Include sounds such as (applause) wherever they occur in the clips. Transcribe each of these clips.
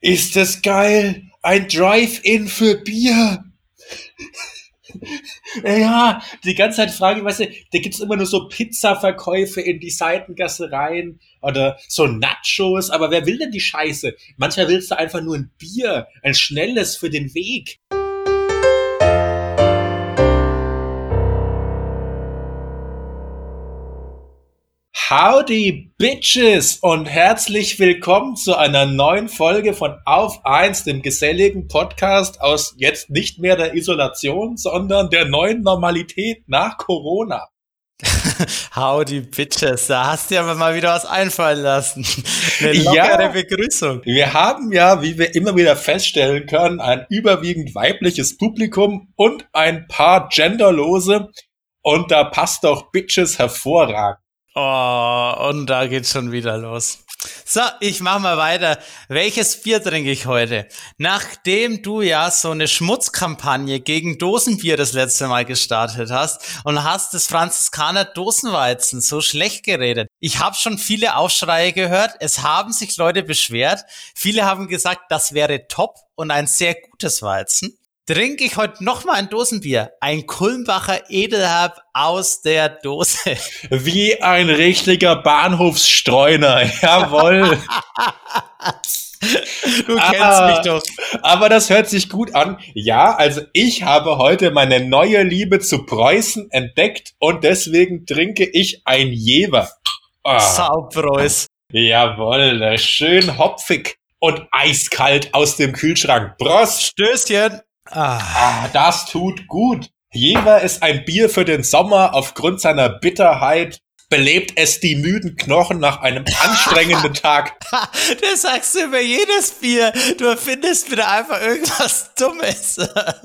Ist das geil? Ein Drive-In für Bier. (laughs) ja, die ganze Zeit frage ich, weißt du, da gibt's immer nur so Pizza-Verkäufe in die Seitengasse rein oder so Nachos, aber wer will denn die Scheiße? Manchmal willst du einfach nur ein Bier, ein schnelles für den Weg. Howdy Bitches und herzlich willkommen zu einer neuen Folge von Auf 1, dem geselligen Podcast aus jetzt nicht mehr der Isolation, sondern der neuen Normalität nach Corona. (laughs) Howdy Bitches, da hast du ja mal wieder was einfallen lassen. Eine lockere Ja. Begrüßung. Wir haben ja, wie wir immer wieder feststellen können, ein überwiegend weibliches Publikum und ein paar genderlose und da passt doch Bitches hervorragend. Oh, und da geht's schon wieder los. So, ich mach mal weiter. Welches Bier trinke ich heute? Nachdem du ja so eine Schmutzkampagne gegen Dosenbier das letzte Mal gestartet hast und hast das Franziskaner Dosenweizen so schlecht geredet. Ich habe schon viele Aufschreie gehört. Es haben sich Leute beschwert. Viele haben gesagt, das wäre top und ein sehr gutes Weizen. Trinke ich heute nochmal ein Dosenbier. Ein Kulmbacher Edelherb aus der Dose. (laughs) Wie ein richtiger Bahnhofsstreuner, (laughs) jawohl. Du kennst Ah. mich doch. Aber das hört sich gut an. Ja, also ich habe heute meine neue Liebe zu Preußen entdeckt und deswegen trinke ich ein Jever. Ah, Saupreus. jawohl, schön hopfig und eiskalt aus dem Kühlschrank. Prost! Stößchen. Ah. Ah, das tut gut. Jever ist ein Bier für den Sommer. Aufgrund seiner Bitterheit belebt es die müden Knochen nach einem anstrengenden (laughs) Tag. (laughs) Das sagst du über jedes Bier. Du erfindest wieder einfach irgendwas Dummes.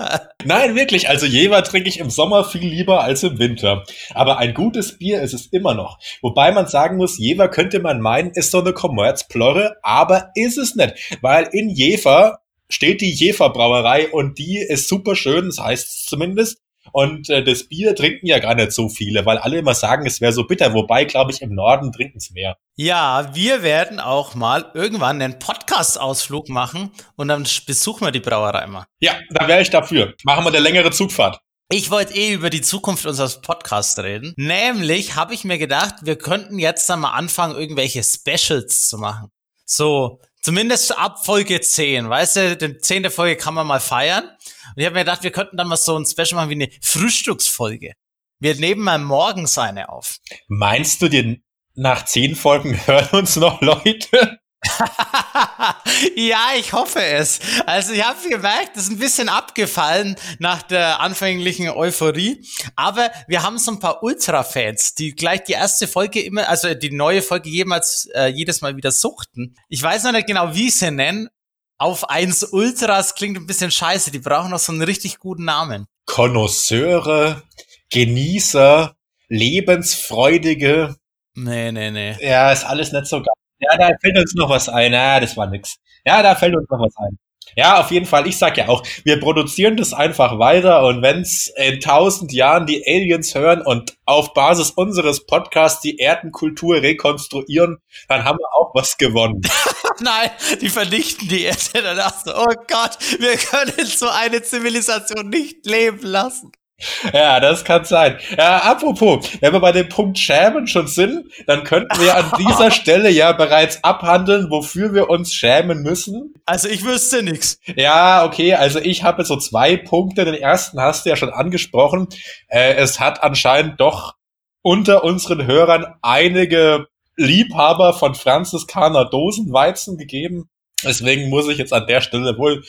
(laughs) Nein, wirklich. Also Jever trinke ich im Sommer viel lieber als im Winter. Aber ein gutes Bier ist es immer noch. Wobei man sagen muss, Jever könnte man meinen, ist so eine Kommerzplorre, aber ist es nicht. Weil in Jever steht die Jever Brauerei und die ist super schön, das heißt es zumindest. Und äh, das Bier trinken ja gar nicht so viele, weil alle immer sagen, es wäre so bitter. Wobei, glaube ich, im Norden trinken es mehr. Ja, wir werden auch mal irgendwann einen Podcast-Ausflug machen und dann besuchen wir die Brauerei mal. Ja, da wäre ich dafür. Machen wir eine längere Zugfahrt. Ich wollte eh über die Zukunft unseres Podcasts reden. Nämlich habe ich mir gedacht, wir könnten jetzt dann mal anfangen, irgendwelche Specials zu machen. So, zumindest ab Folge 10. Weißt du, die zehnte Folge kann man mal feiern. Und ich habe mir gedacht, wir könnten dann mal so ein Special machen wie eine Frühstücksfolge. Wir nehmen mal morgens eine auf. Meinst du, dir nach zehn Folgen (laughs) hören uns noch Leute? (laughs) ja, ich hoffe es. Also ich habe gemerkt, das ist ein bisschen abgefallen nach der anfänglichen Euphorie. Aber wir haben so ein paar Ultra-Fans, die gleich die erste Folge immer, also die neue Folge jemals, äh, jedes Mal wieder suchten. Ich weiß noch nicht genau, wie ich sie nennen. Auf eins Ultras klingt ein bisschen scheiße. Die brauchen noch so einen richtig guten Namen. Konnoisseure, Genießer, Lebensfreudige. Nee, nee, nee. Ja, ist alles nicht so geil. Ja, da fällt uns noch was ein. Ja, das war nix. Ja, da fällt uns noch was ein. Ja, auf jeden Fall. Ich sag ja auch, wir produzieren das einfach weiter und wenn's in tausend Jahren die Aliens hören und auf Basis unseres Podcasts die Erdenkultur rekonstruieren, dann haben wir auch was gewonnen. (laughs) Nein, die vernichten die Erde. Dann dachte oh Gott, wir können so eine Zivilisation nicht leben lassen. Ja, das kann sein. Ja, apropos, wenn wir bei dem Punkt Schämen schon sind, dann könnten wir an dieser (laughs) Stelle ja bereits abhandeln, wofür wir uns schämen müssen. Also ich wüsste nix. Ja, okay, also ich habe so zwei Punkte. Den ersten hast du ja schon angesprochen. Äh, es hat anscheinend doch unter unseren Hörern einige Liebhaber von Franziskaner Dosenweizen gegeben. Deswegen muss ich jetzt an der Stelle wohl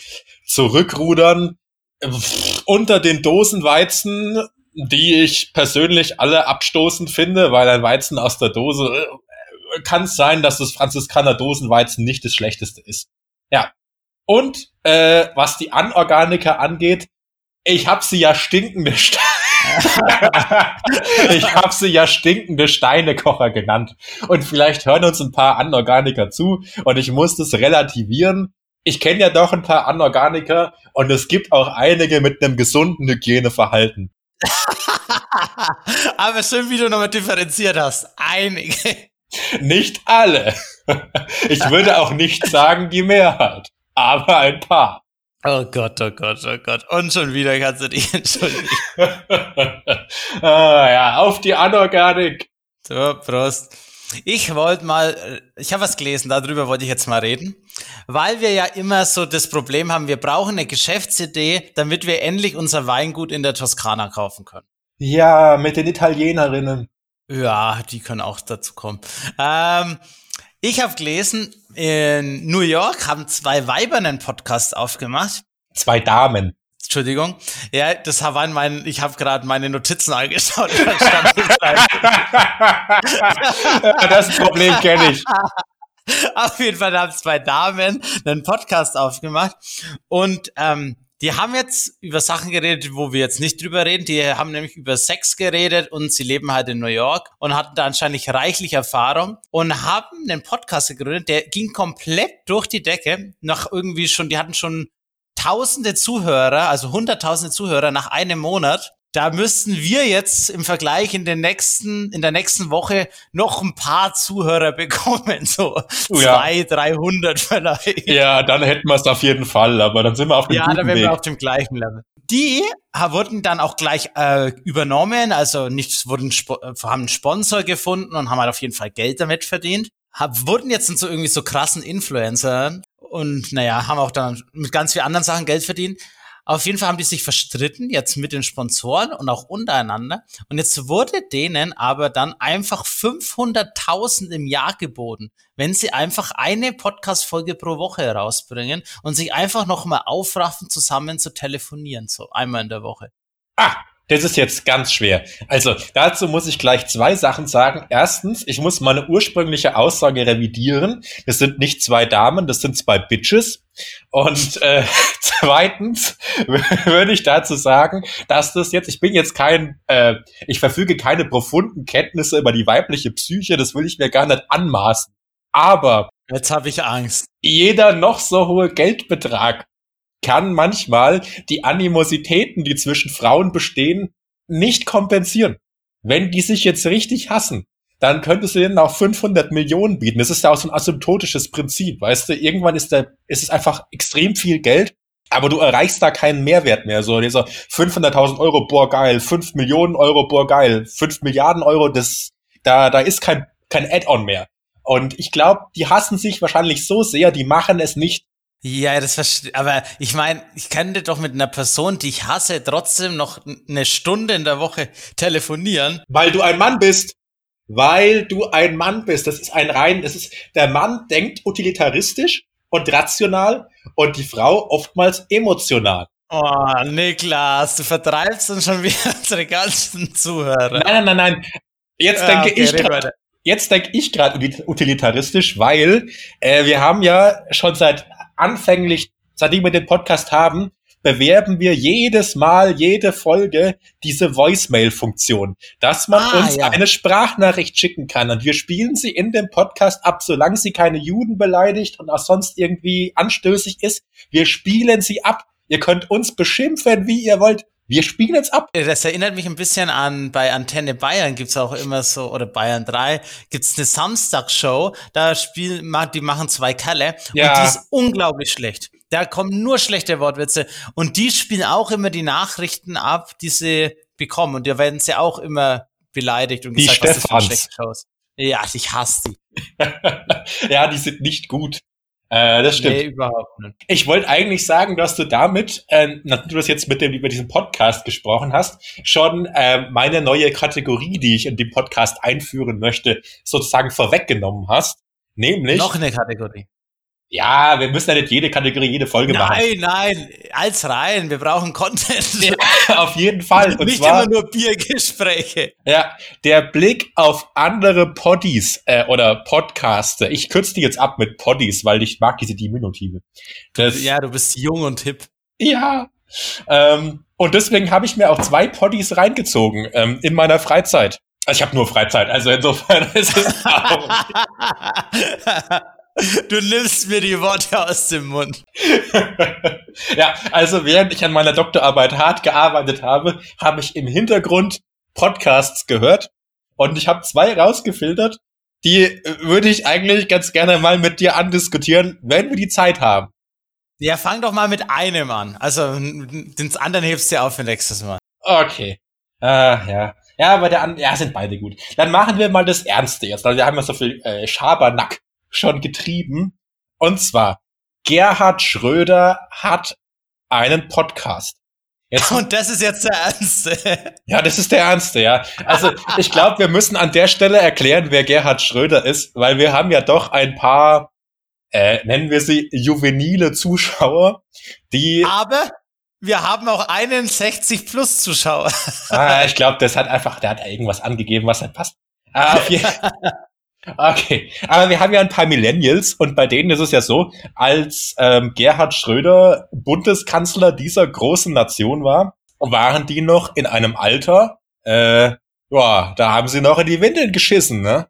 zurückrudern. Pff, Unter den Dosenweizen, die ich persönlich alle abstoßend finde, weil ein Weizen aus der Dose äh, kann es sein, dass das Franziskaner Dosenweizen nicht das schlechteste ist. Ja. Und äh, was die Anorganika angeht, ich hab sie ja stinkende Ste (laughs) Ich hab sie ja stinkende Steinekocher genannt. Und vielleicht hören uns ein paar Anorganiker zu und ich muss das relativieren. Ich kenne ja doch ein paar Anorganiker und es gibt auch einige mit einem gesunden Hygieneverhalten. (laughs) Aber schön, wie du nochmal differenziert hast. Einige. Nicht alle. Ich würde auch nicht sagen die Mehrheit. aber ein paar. Oh Gott, oh Gott, oh Gott. Und schon wieder kannst du dich entschuldigen. (laughs) ah, ja, auf die Anorganik. So, Prost. Ich wollte mal, ich habe was gelesen, darüber wollte ich jetzt mal reden, weil wir ja immer so das Problem haben, wir brauchen eine Geschäftsidee, damit wir endlich unser Weingut in der Toskana kaufen können. Ja, mit den Italienerinnen. Ja, die können auch dazu kommen. Ähm, ich habe gelesen, in New York haben zwei Weiber einen Podcast aufgemacht. Zwei Damen. Entschuldigung. Ja, das waren mein, ich habe gerade meine Notizen angeschaut. (laughs) das Problem kenne ich. (laughs) Auf jeden Fall haben zwei Damen einen Podcast aufgemacht und ähm, die haben jetzt über Sachen geredet, wo wir jetzt nicht drüber reden. Die haben nämlich über Sex geredet und sie leben halt in New York und hatten da anscheinend reichlich Erfahrung und haben einen Podcast gegründet, der ging komplett durch die Decke. Nach irgendwie schon, die hatten schon tausende Zuhörer, also hunderttausende Zuhörer nach einem Monat da müssten wir jetzt im Vergleich in den nächsten, in der nächsten Woche noch ein paar Zuhörer (laughs) bekommen, so oh ja. zwei, dreihundert vielleicht. Ja, dann hätten wir es auf jeden Fall, aber dann sind wir auf dem Ja, dann wären wir auf dem gleichen Level. Die wurden dann auch gleich äh, übernommen, also nicht wurden äh, haben einen Sponsor gefunden und haben halt auf jeden Fall Geld damit verdient. Hab, wurden jetzt so irgendwie so krassen Influencer und naja, haben auch dann mit ganz vielen anderen Sachen Geld verdient. Auf jeden Fall haben die sich verstritten, jetzt mit den Sponsoren und auch untereinander. Und jetzt wurde denen aber dann einfach 500.000 im Jahr geboten, wenn sie einfach eine Podcast-Folge pro Woche herausbringen und sich einfach nochmal aufraffen, zusammen zu telefonieren, so einmal in der Woche. Ah, das ist jetzt ganz schwer. Also dazu muss ich gleich zwei Sachen sagen. Erstens, ich muss meine ursprüngliche Aussage revidieren. Das sind nicht zwei Damen, das sind zwei Bitches. Und äh, (laughs) zweitens (laughs) würde ich dazu sagen, dass das jetzt, ich bin jetzt kein, äh, ich verfüge keine profunden Kenntnisse über die weibliche Psyche, das will ich mir gar nicht anmaßen. Aber Jetzt habe ich Angst. Jeder noch so hohe Geldbetrag kann manchmal die Animositäten, die zwischen Frauen bestehen, nicht kompensieren. Wenn die sich jetzt richtig hassen, dann könntest du denen auch 500 Millionen bieten. Das ist ja auch so ein asymptotisches Prinzip, weißt du? Irgendwann ist, der, ist es einfach extrem viel Geld, aber du erreichst da keinen Mehrwert mehr. So dieser 500.000 Euro, boah geil, 5 Millionen Euro, boah geil, 5 Milliarden Euro, das, da, da ist kein, kein Add-on mehr. Und ich glaube, die hassen sich wahrscheinlich so sehr, die machen es nicht, ja, das verstehe. Aber ich meine, ich könnte doch mit einer Person, die ich hasse, trotzdem noch eine Stunde in der Woche telefonieren. Weil du ein Mann bist. Weil du ein Mann bist. Das ist ein rein, das ist, der Mann denkt utilitaristisch und rational und die Frau oftmals emotional. Oh, Niklas, du vertreibst uns schon (laughs) wieder unsere ganzen Zuhörer. Nein, nein, nein, nein. Jetzt ja, denke okay, ich grad, jetzt denke ich gerade utilitaristisch, weil äh, wir haben ja schon seit anfänglich, seitdem wir den Podcast haben, bewerben wir jedes Mal, jede Folge diese Voicemail-Funktion, dass man ah, uns ja. eine Sprachnachricht schicken kann. Und wir spielen sie in dem Podcast ab, solange sie keine Juden beleidigt und auch sonst irgendwie anstößig ist. Wir spielen sie ab. Ihr könnt uns beschimpfen, wie ihr wollt. Wir spielen jetzt ab. Das erinnert mich ein bisschen an, bei Antenne Bayern gibt's auch immer so, oder Bayern 3, gibt's eine Samstagshow, da spielen, die machen zwei Kalle ja. und die ist unglaublich schlecht. Da kommen nur schlechte Wortwitze und die spielen auch immer die Nachrichten ab, die sie bekommen und da werden sie auch immer beleidigt und gesagt, die was das für schlechte Shows. Ja, ich hasse die. (laughs) ja, die sind nicht gut. Äh, das stimmt. Nee, überhaupt nicht. Ich wollte eigentlich sagen, dass du damit, äh, nachdem du das jetzt mit dem über diesen Podcast gesprochen hast, schon äh, meine neue Kategorie, die ich in dem Podcast einführen möchte, sozusagen vorweggenommen hast. Nämlich. Noch eine Kategorie. Ja, wir müssen ja nicht jede Kategorie, jede Folge nein, machen. Nein, nein, als rein. Wir brauchen Content. Ja, (laughs) auf jeden Fall. Und nicht zwar, immer nur Biergespräche. Ja, der Blick auf andere Poddies äh, oder Podcaster. Ich kürze die jetzt ab mit Poddies, weil ich mag diese Diminutive. Das, ja, du bist jung und hip. Ja. Ähm, und deswegen habe ich mir auch zwei Poddies reingezogen ähm, in meiner Freizeit. Also ich habe nur Freizeit, also insofern (laughs) ist es auch. (laughs) Du nimmst mir die Worte aus dem Mund. (laughs) ja, also während ich an meiner Doktorarbeit hart gearbeitet habe, habe ich im Hintergrund Podcasts gehört und ich habe zwei rausgefiltert, die würde ich eigentlich ganz gerne mal mit dir andiskutieren, wenn wir die Zeit haben. Ja, fang doch mal mit einem an. Also, den anderen hebst du auf für nächstes Mal. Okay. Äh, ja. Ja, aber der ja, sind beide gut. Dann machen wir mal das Ernste jetzt, weil wir haben ja so viel äh, Schabernack schon getrieben. Und zwar, Gerhard Schröder hat einen Podcast. Jetzt, und das ist jetzt der Ernste. (laughs) Ja, das ist der Ernste, ja. Also ich glaube, wir müssen an der Stelle erklären, wer Gerhard Schröder ist, weil wir haben ja doch ein paar, äh, nennen wir sie, juvenile Zuschauer, die. Aber wir haben auch einen 60 plus Zuschauer. Ah, ich glaube, das hat einfach, der hat irgendwas angegeben, was halt passt. Ah, (laughs) okay, aber wir haben ja ein paar Millennials und bei denen ist es ja so, als ähm, Gerhard Schröder Bundeskanzler dieser großen Nation war, waren die noch in einem Alter, äh, ja, da haben sie noch in die Windeln geschissen, ne?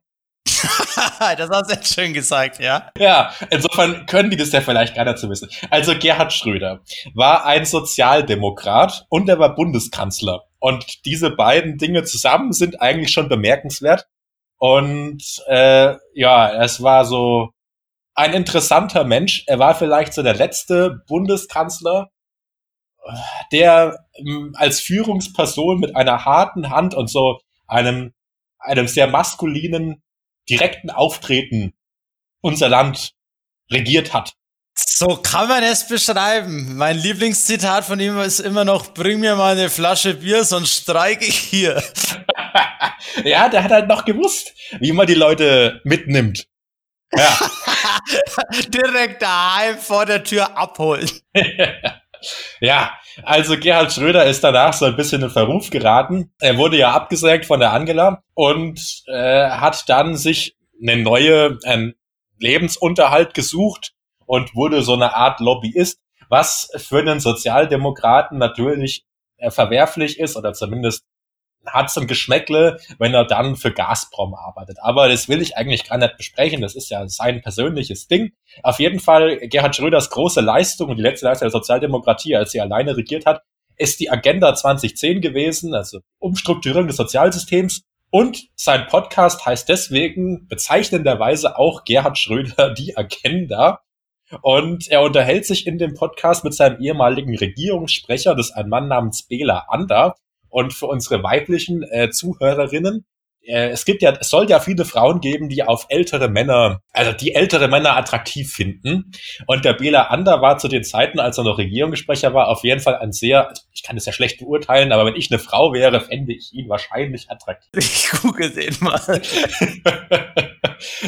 (laughs) das hast du jetzt schön gesagt, ja. Ja, insofern können die das ja vielleicht gar nicht so wissen. Also Gerhard Schröder war ein Sozialdemokrat und er war Bundeskanzler. Und diese beiden Dinge zusammen sind eigentlich schon bemerkenswert. Und äh, ja, es war so ein interessanter Mensch. Er war vielleicht so der letzte Bundeskanzler, der ähm, als Führungsperson mit einer harten Hand und so einem einem sehr maskulinen direkten Auftreten unser Land regiert hat. So kann man es beschreiben. Mein Lieblingszitat von ihm ist immer noch, bring mir mal eine Flasche Bier, sonst streike ich hier. (laughs) ja, der hat halt noch gewusst, wie man die Leute mitnimmt. Ja. (laughs) Direkt daheim vor der Tür abholen. (laughs) ja, also Gerhard Schröder ist danach so ein bisschen in Verruf geraten. Er wurde ja abgesägt von der Angela und äh, hat dann sich eine neue ähm, Lebensunterhalt gesucht und wurde so eine Art Lobbyist, was für einen Sozialdemokraten natürlich äh, verwerflich ist oder zumindest hat so ein Geschmäckle, wenn er dann für Gazprom arbeitet. Aber das will ich eigentlich gar nicht besprechen. Das ist ja sein persönliches Ding. Auf jeden Fall Gerhard Schröders große Leistung und die letzte Leistung der Sozialdemokratie, als sie alleine regiert hat, ist die Agenda 2010 gewesen, also Umstrukturierung des Sozialsystems. Und sein Podcast heißt deswegen bezeichnenderweise auch Gerhard Schröder (laughs) die Agenda. Und er unterhält sich in dem Podcast mit seinem ehemaligen Regierungssprecher, das ist ein Mann namens Bela Ander. Und für unsere weiblichen äh, Zuhörerinnen, äh, es gibt ja, es soll ja viele Frauen geben, die auf ältere Männer, also die ältere Männer attraktiv finden. Und der Bela Ander war zu den Zeiten, als er noch Regierungssprecher war, auf jeden Fall ein sehr, ich kann das ja schlecht beurteilen, aber wenn ich eine Frau wäre, fände ich ihn wahrscheinlich attraktiv. (laughs) Ich google den mal. (laughs)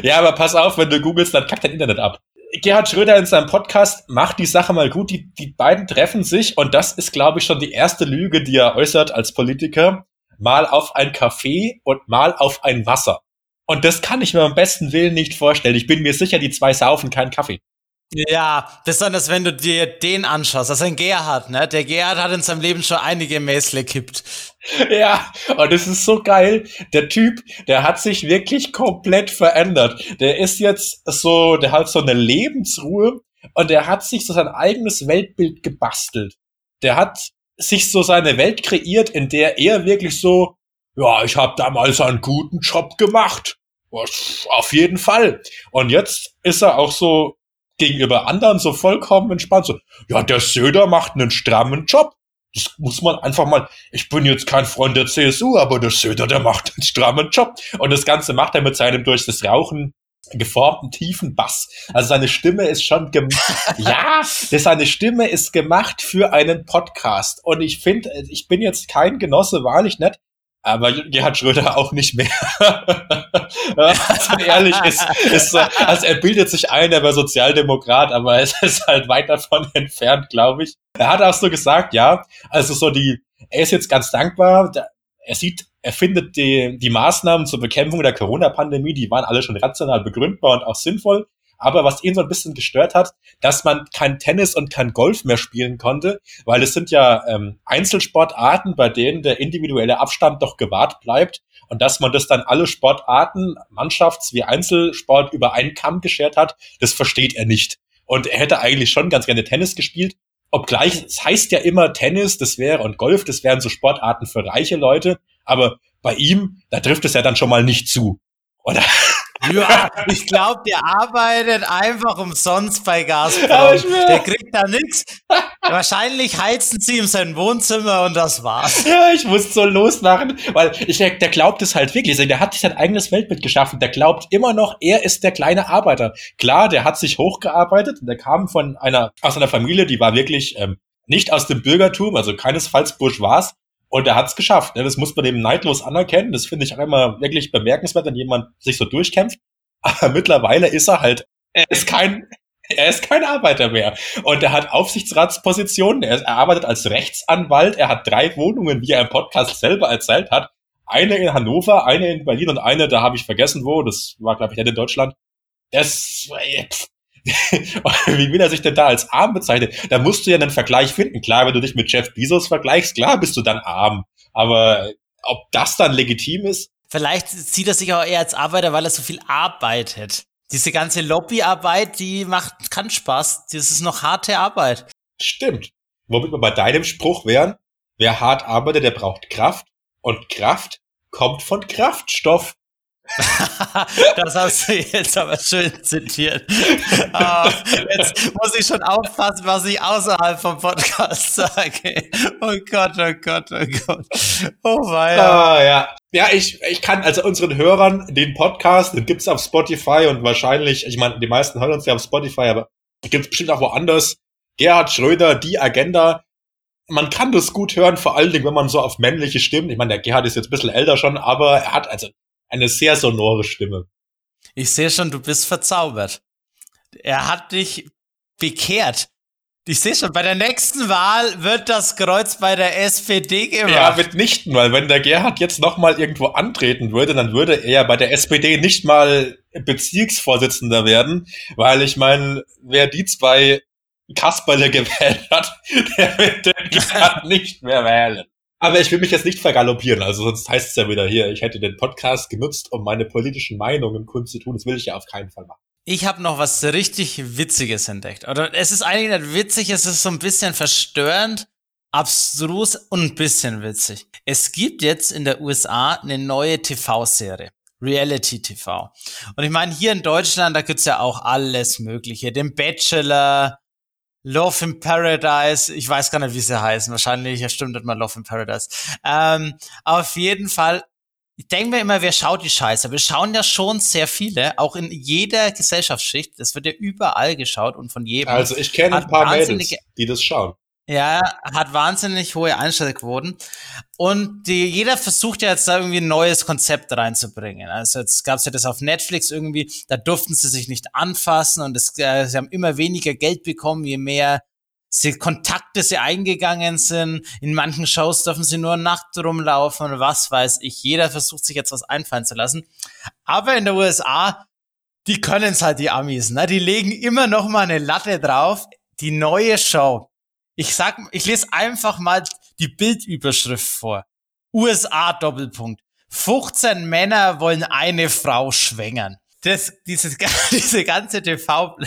ja, aber pass auf, wenn du googelst, dann kackt dein Internet ab. Gerhard Schröder in seinem Podcast macht die Sache mal gut. Die, die beiden treffen sich und das ist, glaube ich, schon die erste Lüge, die er äußert als Politiker. Mal auf ein Kaffee und mal auf ein Wasser. Und das kann ich mir am besten Willen nicht vorstellen. Ich bin mir sicher, die zwei saufen keinen Kaffee. Ja, besonders wenn du dir den anschaust. Das ist ein Gerhard, ne? Der Gerhard hat in seinem Leben schon einige Mäßle kippt. (laughs) Ja, und es ist so geil. Der Typ, der hat sich wirklich komplett verändert. Der ist jetzt so, der hat so eine Lebensruhe und der hat sich so sein eigenes Weltbild gebastelt. Der hat sich so seine Welt kreiert, in der er wirklich so, ja, ich habe damals einen guten Job gemacht. Auf jeden Fall. Und jetzt ist er auch so gegenüber anderen so vollkommen entspannt. So, ja, der Söder macht einen strammen Job. Das muss man einfach mal, ich bin jetzt kein Freund der CSU, aber der Söder, der macht einen strammen Job. Und das Ganze macht er mit seinem durch das Rauchen geformten tiefen Bass. Also seine Stimme ist schon gemacht. (laughs) ja, seine Stimme ist gemacht für einen Podcast. Und ich finde, ich bin jetzt kein Genosse, wahrlich nicht. Aber Gerhard Schröder auch nicht mehr. (laughs) also ehrlich ist, ist also er bildet sich ein, er war Sozialdemokrat, aber es ist halt weit davon entfernt, glaube ich. Er hat auch so gesagt, ja, also so die, er ist jetzt ganz dankbar, er sieht, er findet die, die Maßnahmen zur Bekämpfung der Corona-Pandemie, die waren alle schon rational begründbar und auch sinnvoll. Aber was ihn so ein bisschen gestört hat, dass man kein Tennis und kein Golf mehr spielen konnte, weil es sind ja ähm, Einzelsportarten, bei denen der individuelle Abstand doch gewahrt bleibt und dass man das dann alle Sportarten, Mannschafts- wie Einzelsport über einen Kamm geschert hat, das versteht er nicht. Und er hätte eigentlich schon ganz gerne Tennis gespielt, obgleich es heißt ja immer Tennis, das wäre und Golf, das wären so Sportarten für reiche Leute, aber bei ihm, da trifft es ja dann schon mal nicht zu. Oder? Ja, ich glaube, der arbeitet einfach umsonst bei Gazprom. Der kriegt da nichts. Wahrscheinlich heizen sie ihm sein Wohnzimmer und das war's. Ja, ich muss so losmachen, weil ich, der, der glaubt es halt wirklich. Der hat sich sein eigenes Weltbild geschaffen. Der glaubt immer noch, er ist der kleine Arbeiter. Klar, der hat sich hochgearbeitet und der kam von einer, aus einer Familie, die war wirklich ähm, nicht aus dem Bürgertum, also keinesfalls bourgeois, und er hat es geschafft. Ne? Das muss man eben neidlos anerkennen. Das finde ich auch immer wirklich bemerkenswert, wenn jemand sich so durchkämpft. (laughs) Aber mittlerweile ist er halt, er ist kein, er ist kein Arbeiter mehr. Und er hat Aufsichtsratspositionen. Er, er arbeitet als Rechtsanwalt. Er hat drei Wohnungen, wie er im Podcast selber erzählt hat. Eine in Hannover, eine in Berlin und eine, da habe ich vergessen wo. Das war, glaube ich, nicht in Deutschland. Das, (laughs) wie will er sich denn da als arm bezeichnen? Da musst du ja einen Vergleich finden. Klar, wenn du dich mit Jeff Bezos vergleichst, klar bist du dann arm. Aber ob das dann legitim ist? Vielleicht sieht er sich auch eher als Arbeiter, weil er so viel arbeitet. Diese ganze Lobbyarbeit, die macht, kann Spaß. Das ist noch harte Arbeit. Stimmt. Womit wir bei deinem Spruch wären, wer hart arbeitet, der braucht Kraft. Und Kraft kommt von Kraftstoff. (laughs) das hast du jetzt aber schön zitiert. Oh, jetzt muss ich schon aufpassen, was ich außerhalb vom Podcast sage. Oh Gott, oh Gott, oh Gott. Oh weia. Ah, ja. Ja, ich, ich kann also unseren Hörern den Podcast, den gibt's auf Spotify und wahrscheinlich, ich meine, die meisten hören uns ja auf Spotify, aber gibt's bestimmt auch woanders. Gerhard Schröder, die Agenda. Man kann das gut hören, vor allen Dingen, wenn man so auf männliche Stimmen, ich meine, der Gerhard ist jetzt ein bisschen älter schon, aber er hat also eine sehr sonore Stimme. Ich sehe schon, du bist verzaubert. Er hat dich bekehrt. Ich sehe schon, bei der nächsten Wahl wird das Kreuz bei der SPD gemacht. Ja, mitnichten, weil wenn der Gerhard jetzt nochmal irgendwo antreten würde, dann würde er bei der SPD nicht mal Bezirksvorsitzender werden, weil ich meine, wer die zwei Kasperle gewählt hat, (laughs) der wird den Gerhard nicht mehr wählen. Aber ich will mich jetzt nicht vergaloppieren, also sonst heißt es ja wieder hier, ich hätte den Podcast genutzt, um meine politischen Meinungen kundzutun. Das will ich ja auf keinen Fall machen. Ich habe noch was richtig Witziges entdeckt. Oder es ist eigentlich nicht witzig, es ist so ein bisschen verstörend, abstrus und ein bisschen witzig. Es gibt jetzt in der USA eine neue TV-Serie. Reality TV. Und ich meine, hier in Deutschland, da gibt's ja auch alles Mögliche. Den Bachelor, Love in Paradise, ich weiß gar nicht, wie sie heißen. Wahrscheinlich, ja stimmt nicht mal Love in Paradise. Ähm, auf jeden Fall, ich denke mir immer, wer schaut die Scheiße? Wir schauen ja schon sehr viele, auch in jeder Gesellschaftsschicht. Das wird ja überall geschaut und von jedem. Also ich kenne ein paar Mädels, die das schauen. Ja, hat wahnsinnig hohe Einschaltquoten. Und die, jeder versucht ja jetzt da irgendwie ein neues Konzept reinzubringen. Also jetzt gab es ja das auf Netflix irgendwie, da durften sie sich nicht anfassen und es, äh, sie haben immer weniger Geld bekommen, je mehr sie Kontakte sie eingegangen sind. In manchen Shows dürfen sie nur nackt rumlaufen und was weiß ich. Jeder versucht sich jetzt was einfallen zu lassen. Aber in der USA, die können es halt, die Amis, ne? Die legen immer noch mal eine Latte drauf. Die neue Show ich sag, ich lese einfach mal die Bildüberschrift vor. USA Doppelpunkt. 15 Männer wollen eine Frau schwängern. Das, dieses, (laughs) diese ganze TV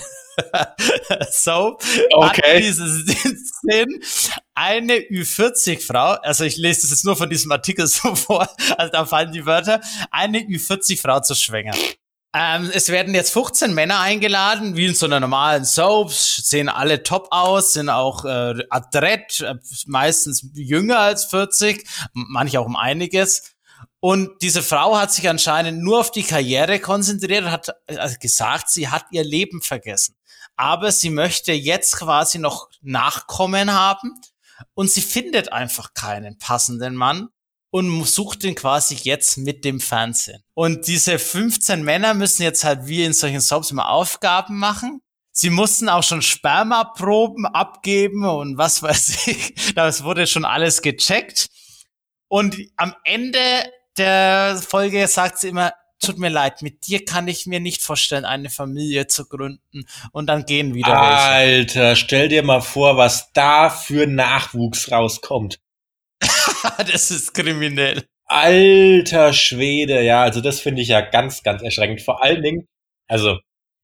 so okay. hat dieses Sinn. Eine Ü40-Frau, also ich lese das jetzt nur von diesem Artikel so (laughs) vor, also da fallen die Wörter, eine Ü40-Frau zu schwängern. Ähm, es werden jetzt 15 Männer eingeladen, wie in so einer normalen Soap, sehen alle top aus, sind auch äh, adrett, äh, meistens jünger als 40, manche auch um einiges. Und diese Frau hat sich anscheinend nur auf die Karriere konzentriert hat also gesagt, sie hat ihr Leben vergessen. Aber sie möchte jetzt quasi noch Nachkommen haben und sie findet einfach keinen passenden Mann und sucht den quasi jetzt mit dem Fernsehen. Und diese 15 Männer müssen jetzt halt wie in solchen Soaps immer Aufgaben machen. Sie mussten auch schon Spermaproben abgeben und was weiß ich. (laughs) Das wurde schon alles gecheckt. Und am Ende der Folge sagt sie immer, tut mir leid, mit dir kann ich mir nicht vorstellen, eine Familie zu gründen. Und dann gehen wieder Alter, welche. stell dir mal vor, was da für Nachwuchs rauskommt. (laughs) das ist kriminell. Alter Schwede, ja, also das finde ich ja ganz, ganz erschreckend. Vor allen Dingen, also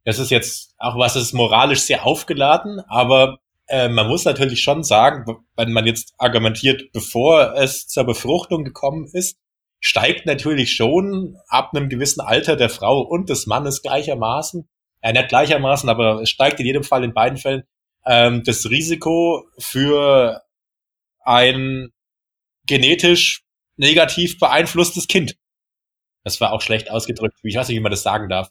das ist jetzt auch was ist moralisch sehr aufgeladen, aber äh, man muss natürlich schon sagen, wenn man jetzt argumentiert, bevor es zur Befruchtung gekommen ist, steigt natürlich schon ab einem gewissen Alter der Frau und des Mannes gleichermaßen, äh, nicht gleichermaßen, aber es steigt in jedem Fall in beiden Fällen ähm, das Risiko für ein genetisch negativ beeinflusstes Kind. Das war auch schlecht ausgedrückt. Ich weiß nicht, wie man das sagen darf.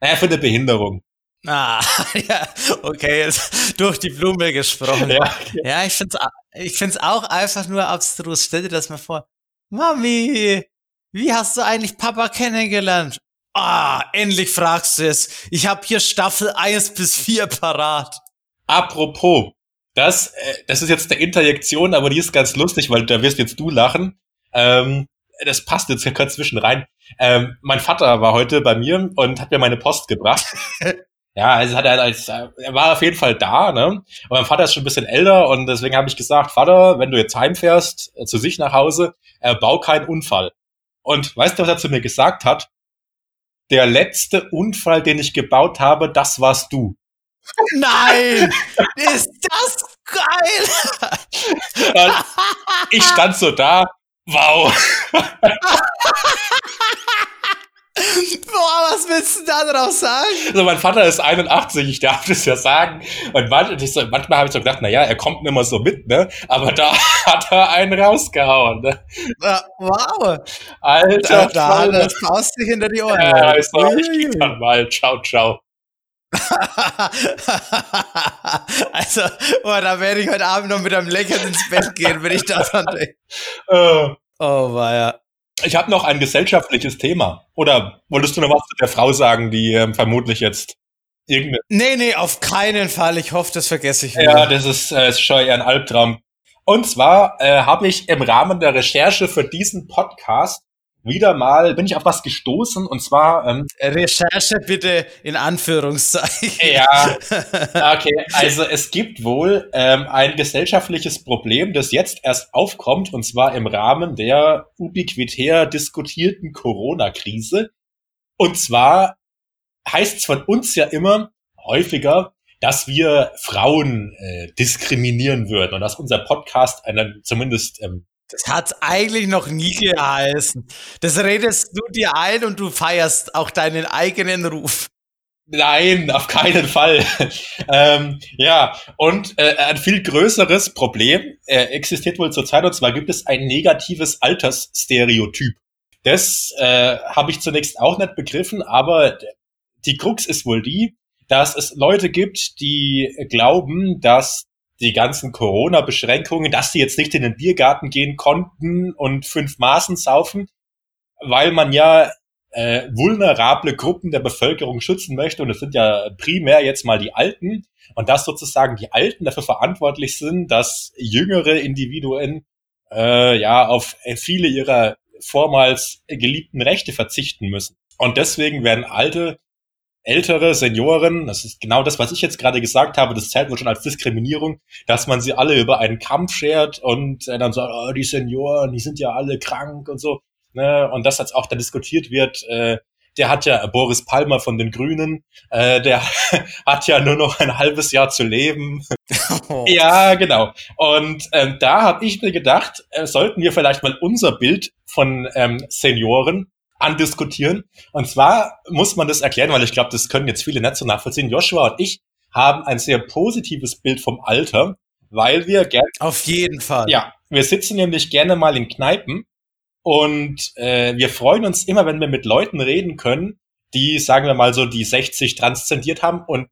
Naja, für eine Behinderung. Ah, (laughs) ja, okay, jetzt durch die Blume gesprochen. Ja, ja ich finde es ich find's auch einfach nur abstrus. Stell dir das mal vor. Mami, wie hast du eigentlich Papa kennengelernt? Ah, endlich fragst du es. Ich habe hier Staffel 1 bis 4 parat. Apropos, das, äh, das ist jetzt eine Interjektion, aber die ist ganz lustig, weil da wirst jetzt du lachen. Ähm, das passt jetzt gerade zwischen rein. Ähm, mein Vater war heute bei mir und hat mir meine Post gebracht. (laughs) ja, also hat er als er war auf jeden Fall da, ne? Und mein Vater ist schon ein bisschen älter und deswegen habe ich gesagt, Vater, wenn du jetzt heimfährst äh, zu sich nach Hause, äh, bau keinen Unfall. Und weißt du, was er zu mir gesagt hat? Der letzte Unfall, den ich gebaut habe, das warst du. Nein! ist das geil! ich stand so da, wow. Boah, was willst du da drauf sagen? Also mein Vater ist 81, ich darf das ja sagen. Und manchmal, manchmal habe ich so gedacht, na ja, er kommt nicht immer so mit, ne? Aber da hat er einen rausgehauen. Ne? Wow. Alter, da hat er das Faust sich hinter die Ohren. Ja, ist doch ich dann mal. Ciao, ciao. (laughs) also, oh, da werde ich heute Abend noch mit einem Lächeln ins Bett gehen, wenn ich daran (laughs) denke. Uh, oh, ja. Ich habe noch ein gesellschaftliches Thema. Oder wolltest du noch was zu der Frau sagen, die ähm, vermutlich jetzt irgendeine. Nee, nee, auf keinen Fall. Ich hoffe, das vergesse ich nicht. Ja, das ist, äh, ist schon eher ein Albtraum. Und zwar äh, habe ich im Rahmen der Recherche für diesen Podcast wieder mal bin ich auf was gestoßen und zwar ähm, Recherche bitte in Anführungszeichen. Ja, (laughs) okay. Also es gibt wohl ähm, ein gesellschaftliches Problem, das jetzt erst aufkommt und zwar im Rahmen der ubiquitär diskutierten Corona-Krise. Und zwar heißt es von uns ja immer häufiger, dass wir Frauen äh, diskriminieren würden und dass unser Podcast einen zumindest ähm, das hat eigentlich noch nie geheißen. Das redest du dir ein und du feierst auch deinen eigenen Ruf. Nein, auf keinen Fall. (laughs) ähm, ja, und äh, ein viel größeres Problem äh, existiert wohl zurzeit, und zwar gibt es ein negatives Altersstereotyp. Das äh, habe ich zunächst auch nicht begriffen, aber die Krux ist wohl die, dass es Leute gibt, die glauben, dass die ganzen Corona-Beschränkungen, dass sie jetzt nicht in den Biergarten gehen konnten und fünf Maßen saufen, weil man ja äh, vulnerable Gruppen der Bevölkerung schützen möchte. Und es sind ja primär jetzt mal die Alten. Und dass sozusagen die Alten dafür verantwortlich sind, dass jüngere Individuen äh, ja auf viele ihrer vormals geliebten Rechte verzichten müssen. Und deswegen werden Alte ältere Senioren, das ist genau das, was ich jetzt gerade gesagt habe, das zählt wohl schon als Diskriminierung, dass man sie alle über einen Kampf schert und äh, dann sagt, oh, die Senioren, die sind ja alle krank und so. Ne? Und das jetzt auch da diskutiert wird, äh, der hat ja Boris Palmer von den Grünen, äh, der (laughs) hat ja nur noch ein halbes Jahr zu leben. (laughs) Oh. Ja, genau. Und ähm, da habe ich mir gedacht, äh, sollten wir vielleicht mal unser Bild von ähm, Senioren andiskutieren. Und zwar muss man das erklären, weil ich glaube, das können jetzt viele nicht so nachvollziehen. Joshua und ich haben ein sehr positives Bild vom Alter, weil wir gerne. Auf jeden Fall. Ja, wir sitzen nämlich gerne mal in Kneipen und äh, wir freuen uns immer, wenn wir mit Leuten reden können, die, sagen wir mal so, die 60 transzendiert haben und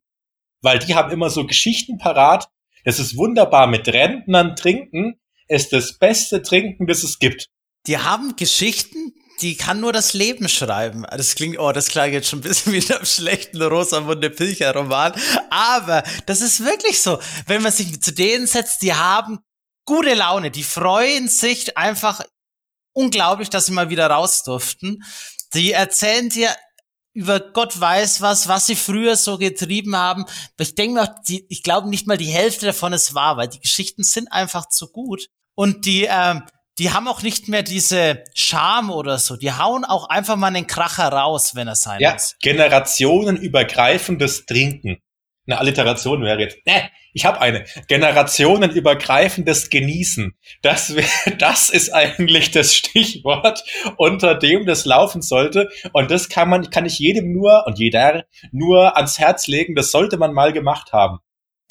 weil die haben immer so Geschichten parat. Das ist wunderbar mit Rentnern trinken, ist das beste Trinken, das es gibt. Die haben Geschichten, die kann nur das Leben schreiben. Das klingt, oh, das klang jetzt schon ein bisschen (laughs) wie in einem schlechten Rosamunde Pilcher Roman. Aber das ist wirklich so. Wenn man sich zu denen setzt, die haben gute Laune, die freuen sich einfach unglaublich, dass sie mal wieder raus durften. Die erzählen dir über Gott weiß was, was sie früher so getrieben haben. Ich denke noch, die, ich glaube nicht mal die Hälfte davon ist wahr, weil die Geschichten sind einfach zu gut. Und die, ähm, die haben auch nicht mehr diese Charme oder so. Die hauen auch einfach mal einen Kracher raus, wenn er sein ja, muss. Generationenübergreifendes Trinken. Eine Alliteration wäre jetzt, äh, Ich habe eine. Generationenübergreifendes Genießen. Das, (laughs) das ist eigentlich das Stichwort, unter dem das laufen sollte. Und das kann man, kann ich jedem nur und jeder nur ans Herz legen. Das sollte man mal gemacht haben.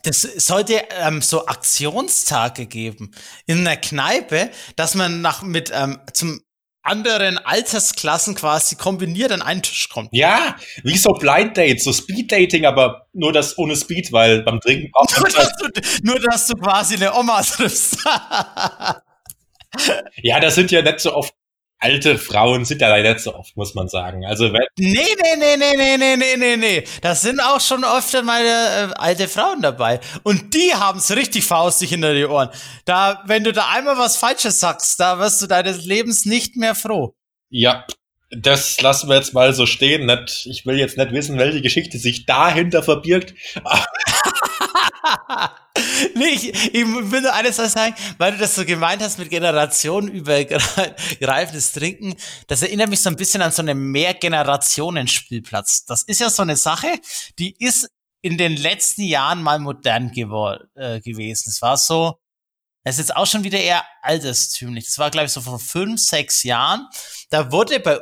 Das sollte ähm, so Aktionstage geben in einer Kneipe, dass man nach mit ähm, zum anderen Altersklassen quasi kombiniert an einen Tisch kommt. Ja, wie so Blind Dates, so Speed Dating, aber nur das ohne Speed, weil beim Trinken auch. Nur, dass du, nur, dass du quasi eine Oma triffst. ja, das sind ja nicht so oft alte Frauen sind ja leider nicht so oft, muss man sagen. Also wenn nee, nee, nee, nee, nee, nee, nee, nee, nee. Das sind auch schon öfter mal äh, alte Frauen dabei. Und die haben's richtig faustig hinter die Ohren. Da, wenn du da einmal was Falsches sagst, da wirst du deines Lebens nicht mehr froh. Ja, das lassen wir jetzt mal so stehen. Nicht, ich will jetzt nicht wissen, welche Geschichte sich dahinter verbirgt. (laughs) nee, ich, ich will nur eines sagen, weil du das so gemeint hast mit generationenübergreifendes (laughs) Trinken. Das erinnert mich so ein bisschen an so einen Mehrgenerationen-Spielplatz. Das ist ja so eine Sache, die ist in den letzten Jahren mal modern äh, gewesen. Es war so, es ist jetzt auch schon wieder eher alterstümlich. Das war, glaube ich, so vor fünf, sechs Jahren. Da wurde bei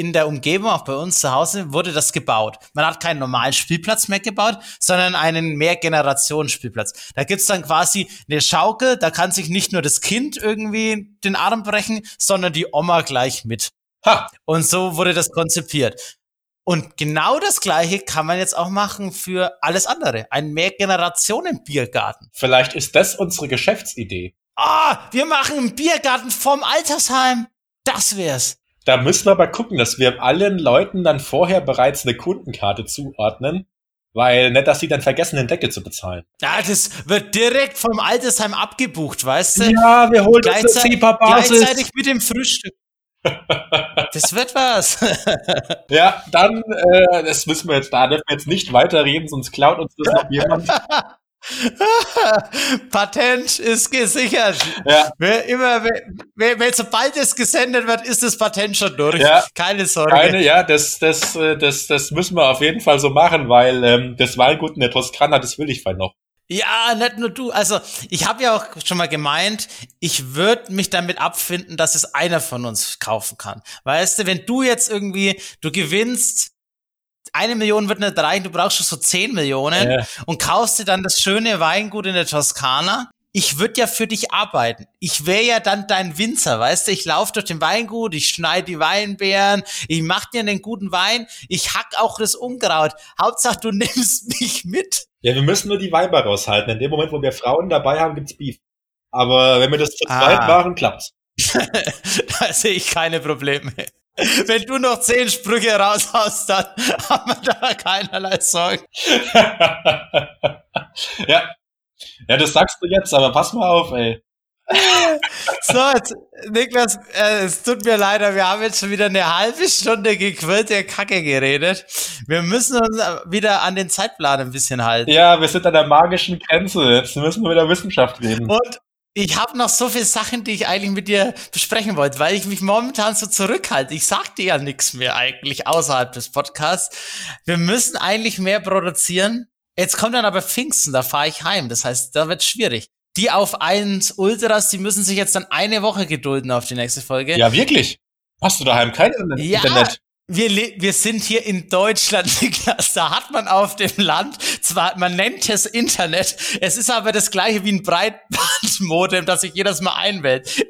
in der Umgebung, auch bei uns zu Hause, wurde das gebaut. Man hat keinen normalen Spielplatz mehr gebaut, sondern einen Mehrgenerationen-Spielplatz. Da gibt's dann quasi eine Schaukel, da kann sich nicht nur das Kind irgendwie den Arm brechen, sondern die Oma gleich mit. Ha. Und so wurde das konzipiert. Und genau das Gleiche kann man jetzt auch machen für alles andere. Ein Mehrgenerationen-Biergarten. Vielleicht ist das unsere Geschäftsidee. Ah, wir machen einen Biergarten vom Altersheim. Das wär's. Da müssen wir aber gucken, dass wir allen Leuten dann vorher bereits eine Kundenkarte zuordnen. Weil nicht, dass sie dann vergessen, den Deckel zu bezahlen. Ja, das wird direkt vom Altersheim abgebucht, weißt du? Ja, wir holen gleichzeitig, gleichzeitig mit dem Frühstück. (laughs) das wird was. (laughs) ja, dann, äh, das müssen wir jetzt, da dürfen wir jetzt nicht weiterreden, sonst klaut uns das noch jemand. (laughs) (laughs) Patent ist gesichert. Ja. Wer immer, wer, wer, sobald es gesendet wird, ist das Patent schon durch. Ja. Keine Sorge. Keine, ja, das, das, äh, das, das müssen wir auf jeden Fall so machen, weil ähm, das Weingut in der Toskana, das will ich noch. Ja, nicht nur du. Also, ich habe ja auch schon mal gemeint, ich würde mich damit abfinden, dass es einer von uns kaufen kann. Weißt du, wenn du jetzt irgendwie, du gewinnst eine Million wird nicht reichen, du brauchst schon so zehn Millionen ja. und kaufst dir dann das schöne Weingut in der Toskana. Ich würde ja für dich arbeiten. Ich wäre ja dann dein Winzer, weißt du? Ich laufe durch den Weingut, ich schneide die Weinbeeren, ich mach dir einen guten Wein, ich hack auch das Unkraut. Hauptsache, du (laughs) nimmst mich mit. Ja, wir müssen nur die Weiber raushalten. In dem Moment, wo wir Frauen dabei haben, gibt's Beef. Aber wenn wir das zu zweit ah. machen, klappt's. (laughs) da sehe ich keine Probleme. Wenn du noch zehn Sprüche raushaust, dann haben wir da keinerlei Sorgen. (laughs) ja. Ja, das sagst du jetzt, aber pass mal auf, ey. So, jetzt, Niklas, äh, es tut mir leid, wir haben jetzt schon wieder eine halbe Stunde gequirlte Kacke geredet. Wir müssen uns wieder an den Zeitplan ein bisschen halten. Ja, wir sind an der magischen Grenze. Jetzt müssen wir wieder Wissenschaft reden. Und ich habe noch so viele Sachen, die ich eigentlich mit dir besprechen wollte, weil ich mich momentan so zurückhalte. Ich sag dir ja nichts mehr eigentlich außerhalb des Podcasts. Wir müssen eigentlich mehr produzieren. Jetzt kommt dann aber Pfingsten, da fahre ich heim. Das heißt, da wird schwierig. Die auf 1 Ultras, die müssen sich jetzt dann eine Woche gedulden auf die nächste Folge. Ja, wirklich? Hast du daheim kein Internet? Ja, wir, wir sind hier in Deutschland, (laughs) Niklas. Da hat man auf dem Land zwar, man nennt es Internet, es ist aber das gleiche wie ein Breitbandmodem, das sich jedes Mal einwählt.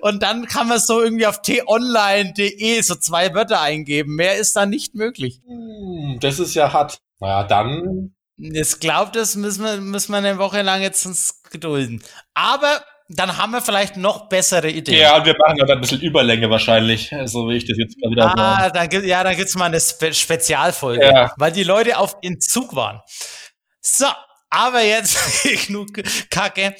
Und dann kann man so irgendwie auf t-online.de so zwei Wörter eingeben. Mehr ist da nicht möglich. Hm, das ist ja hart. Naja, dann. Ich glaube, das müssen wir, müssen wir eine Woche lang jetzt uns gedulden. Aber dann haben wir vielleicht noch bessere Ideen. Ja, und wir machen aber ein bisschen Überlänge wahrscheinlich, so wie ich das jetzt gerade wieder Ah, dann, ja, dann gibt's mal eine Spe Spezialfolge, ja. weil die Leute auf Entzug waren. So, aber jetzt (laughs) genug Kacke.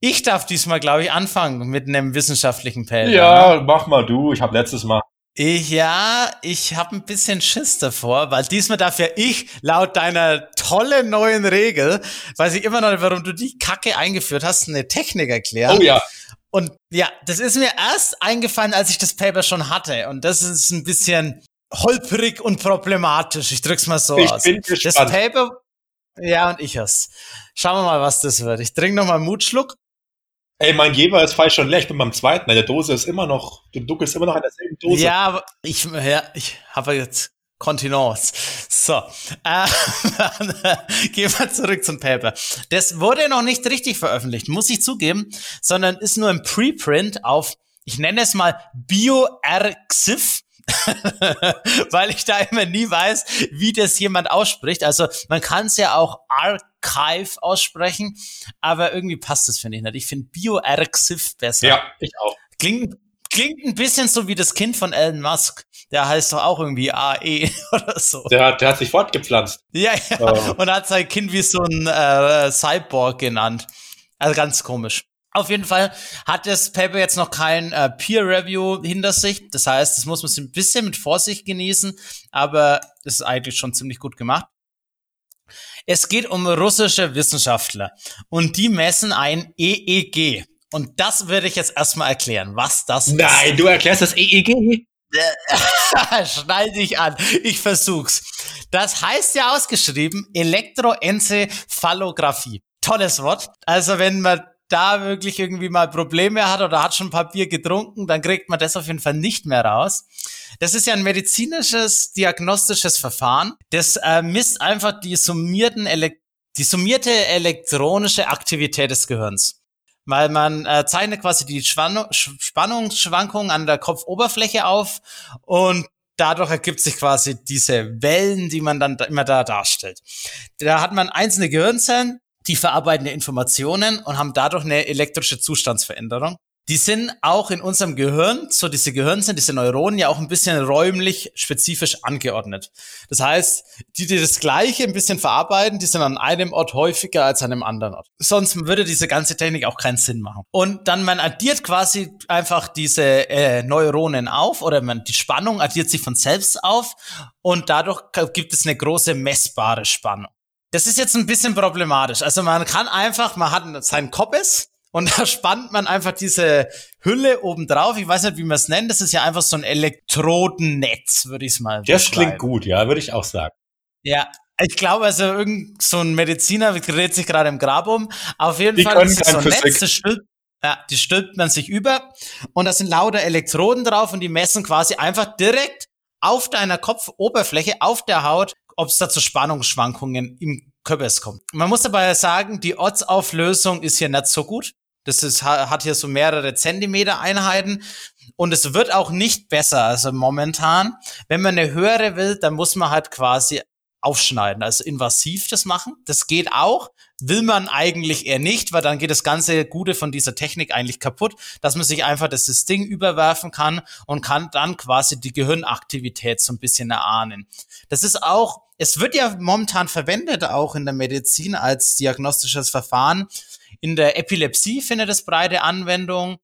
Ich darf diesmal, glaube ich, anfangen mit einem wissenschaftlichen Pell. Ja, mach mal du. Ich habe letztes Mal ich, ja, ich habe ein bisschen Schiss davor, weil diesmal darf ja ich laut deiner tollen neuen Regel, weiß ich immer noch nicht, warum du die Kacke eingeführt hast, eine Technik erklären. Oh ja. Und ja, das ist mir erst eingefallen, als ich das Paper schon hatte. Und das ist ein bisschen holprig und problematisch. Ich drück's mal so ich aus. Bin gespannt. Das Paper, Ja, und ich es. Schauen wir mal, was das wird. Ich trinke nochmal einen Mutschluck. Ey, mein Jeber ist falsch schon leer. Ich bin beim zweiten. Meine Dose ist immer noch, du duckelst immer noch an derselben Dose. Ja, ich, ja, ich habe jetzt Kontinence. So, (laughs) äh, gehen wir zurück zum Paper. Das wurde noch nicht richtig veröffentlicht, muss ich zugeben, sondern ist nur ein Preprint auf, ich nenne es mal BioRxiv. (laughs) weil ich da immer nie weiß, wie das jemand ausspricht. Also man kann es ja auch Archive aussprechen, aber irgendwie passt das, finde ich nicht. Ich finde BioRxiv besser. Ja, ich auch. Klingt, klingt ein bisschen so wie das Kind von Elon Musk. Der heißt doch auch irgendwie AE (laughs) oder so. Der, der hat sich fortgepflanzt. Ja, ja. Oh. Und hat sein Kind wie so ein äh, Cyborg genannt. Also ganz komisch. Auf jeden Fall hat das Paper jetzt noch kein äh, Peer Review hinter sich. Das heißt, das muss man ein bisschen mit Vorsicht genießen, aber das ist eigentlich schon ziemlich gut gemacht. Es geht um russische Wissenschaftler und die messen ein EEG. Und das würde ich jetzt erstmal erklären, was das Nein, ist. Nein, du erklärst das EEG? (laughs) Schnall dich an, ich versuch's. Das heißt ja ausgeschrieben Elektroenzephalographie. Tolles Wort. Also wenn man da wirklich irgendwie mal Probleme hat oder hat schon ein paar Bier getrunken, dann kriegt man das auf jeden Fall nicht mehr raus. Das ist ja ein medizinisches, diagnostisches Verfahren. Das äh, misst einfach die summierten die summierte elektronische Aktivität des Gehirns. Weil man äh, zeichnet quasi die Spann Spannungsschwankungen an der Kopfoberfläche auf und dadurch ergibt sich quasi diese Wellen, die man dann immer da darstellt. Da hat man einzelne Gehirnzellen, die verarbeiten Informationen und haben dadurch eine elektrische Zustandsveränderung. Die sind auch in unserem Gehirn, so diese Gehirn sind, diese Neuronen ja auch ein bisschen räumlich spezifisch angeordnet. Das heißt, die, die das Gleiche ein bisschen verarbeiten, die sind an einem Ort häufiger als an einem anderen Ort. Sonst würde diese ganze Technik auch keinen Sinn machen. Und dann man addiert quasi einfach diese äh, Neuronen auf oder man, die Spannung addiert sich von selbst auf und dadurch gibt es eine große messbare Spannung. Das ist jetzt ein bisschen problematisch. Also man kann einfach, man hat seinen Koppes und (laughs) da spannt man einfach diese Hülle oben drauf. Ich weiß nicht, wie man es nennt. Das ist ja einfach so ein Elektrodennetz, würde ich es mal Das klingt gut, ja, würde ich auch sagen. Ja, ich glaube, also irgend so ein Mediziner dreht sich gerade im Grab um. Auf jeden die Fall ist es so ein Netz, das stülpt, ja, die stülpt man sich über und da sind lauter Elektroden drauf und die messen quasi einfach direkt auf deiner Kopfoberfläche, auf der Haut, ob es da zu Spannungsschwankungen im Körpers kommt. Man muss dabei sagen, die Ortsauflösung ist hier nicht so gut. Das ist, hat hier so mehrere Zentimeter Einheiten und es wird auch nicht besser. Also momentan, wenn man eine höhere will, dann muss man halt quasi aufschneiden, also invasiv das machen. Das geht auch, will man eigentlich eher nicht, weil dann geht das ganze Gute von dieser Technik eigentlich kaputt, dass man sich einfach das, das Ding überwerfen kann und kann dann quasi die Gehirnaktivität so ein bisschen erahnen. Das ist auch, es wird ja momentan verwendet auch in der Medizin als diagnostisches Verfahren. In der Epilepsie findet es breite Anwendung.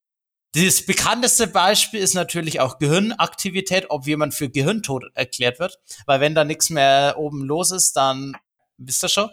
Das bekannteste Beispiel ist natürlich auch Gehirnaktivität, ob jemand für Gehirntod erklärt wird, weil wenn da nichts mehr oben los ist, dann wisst ihr schon.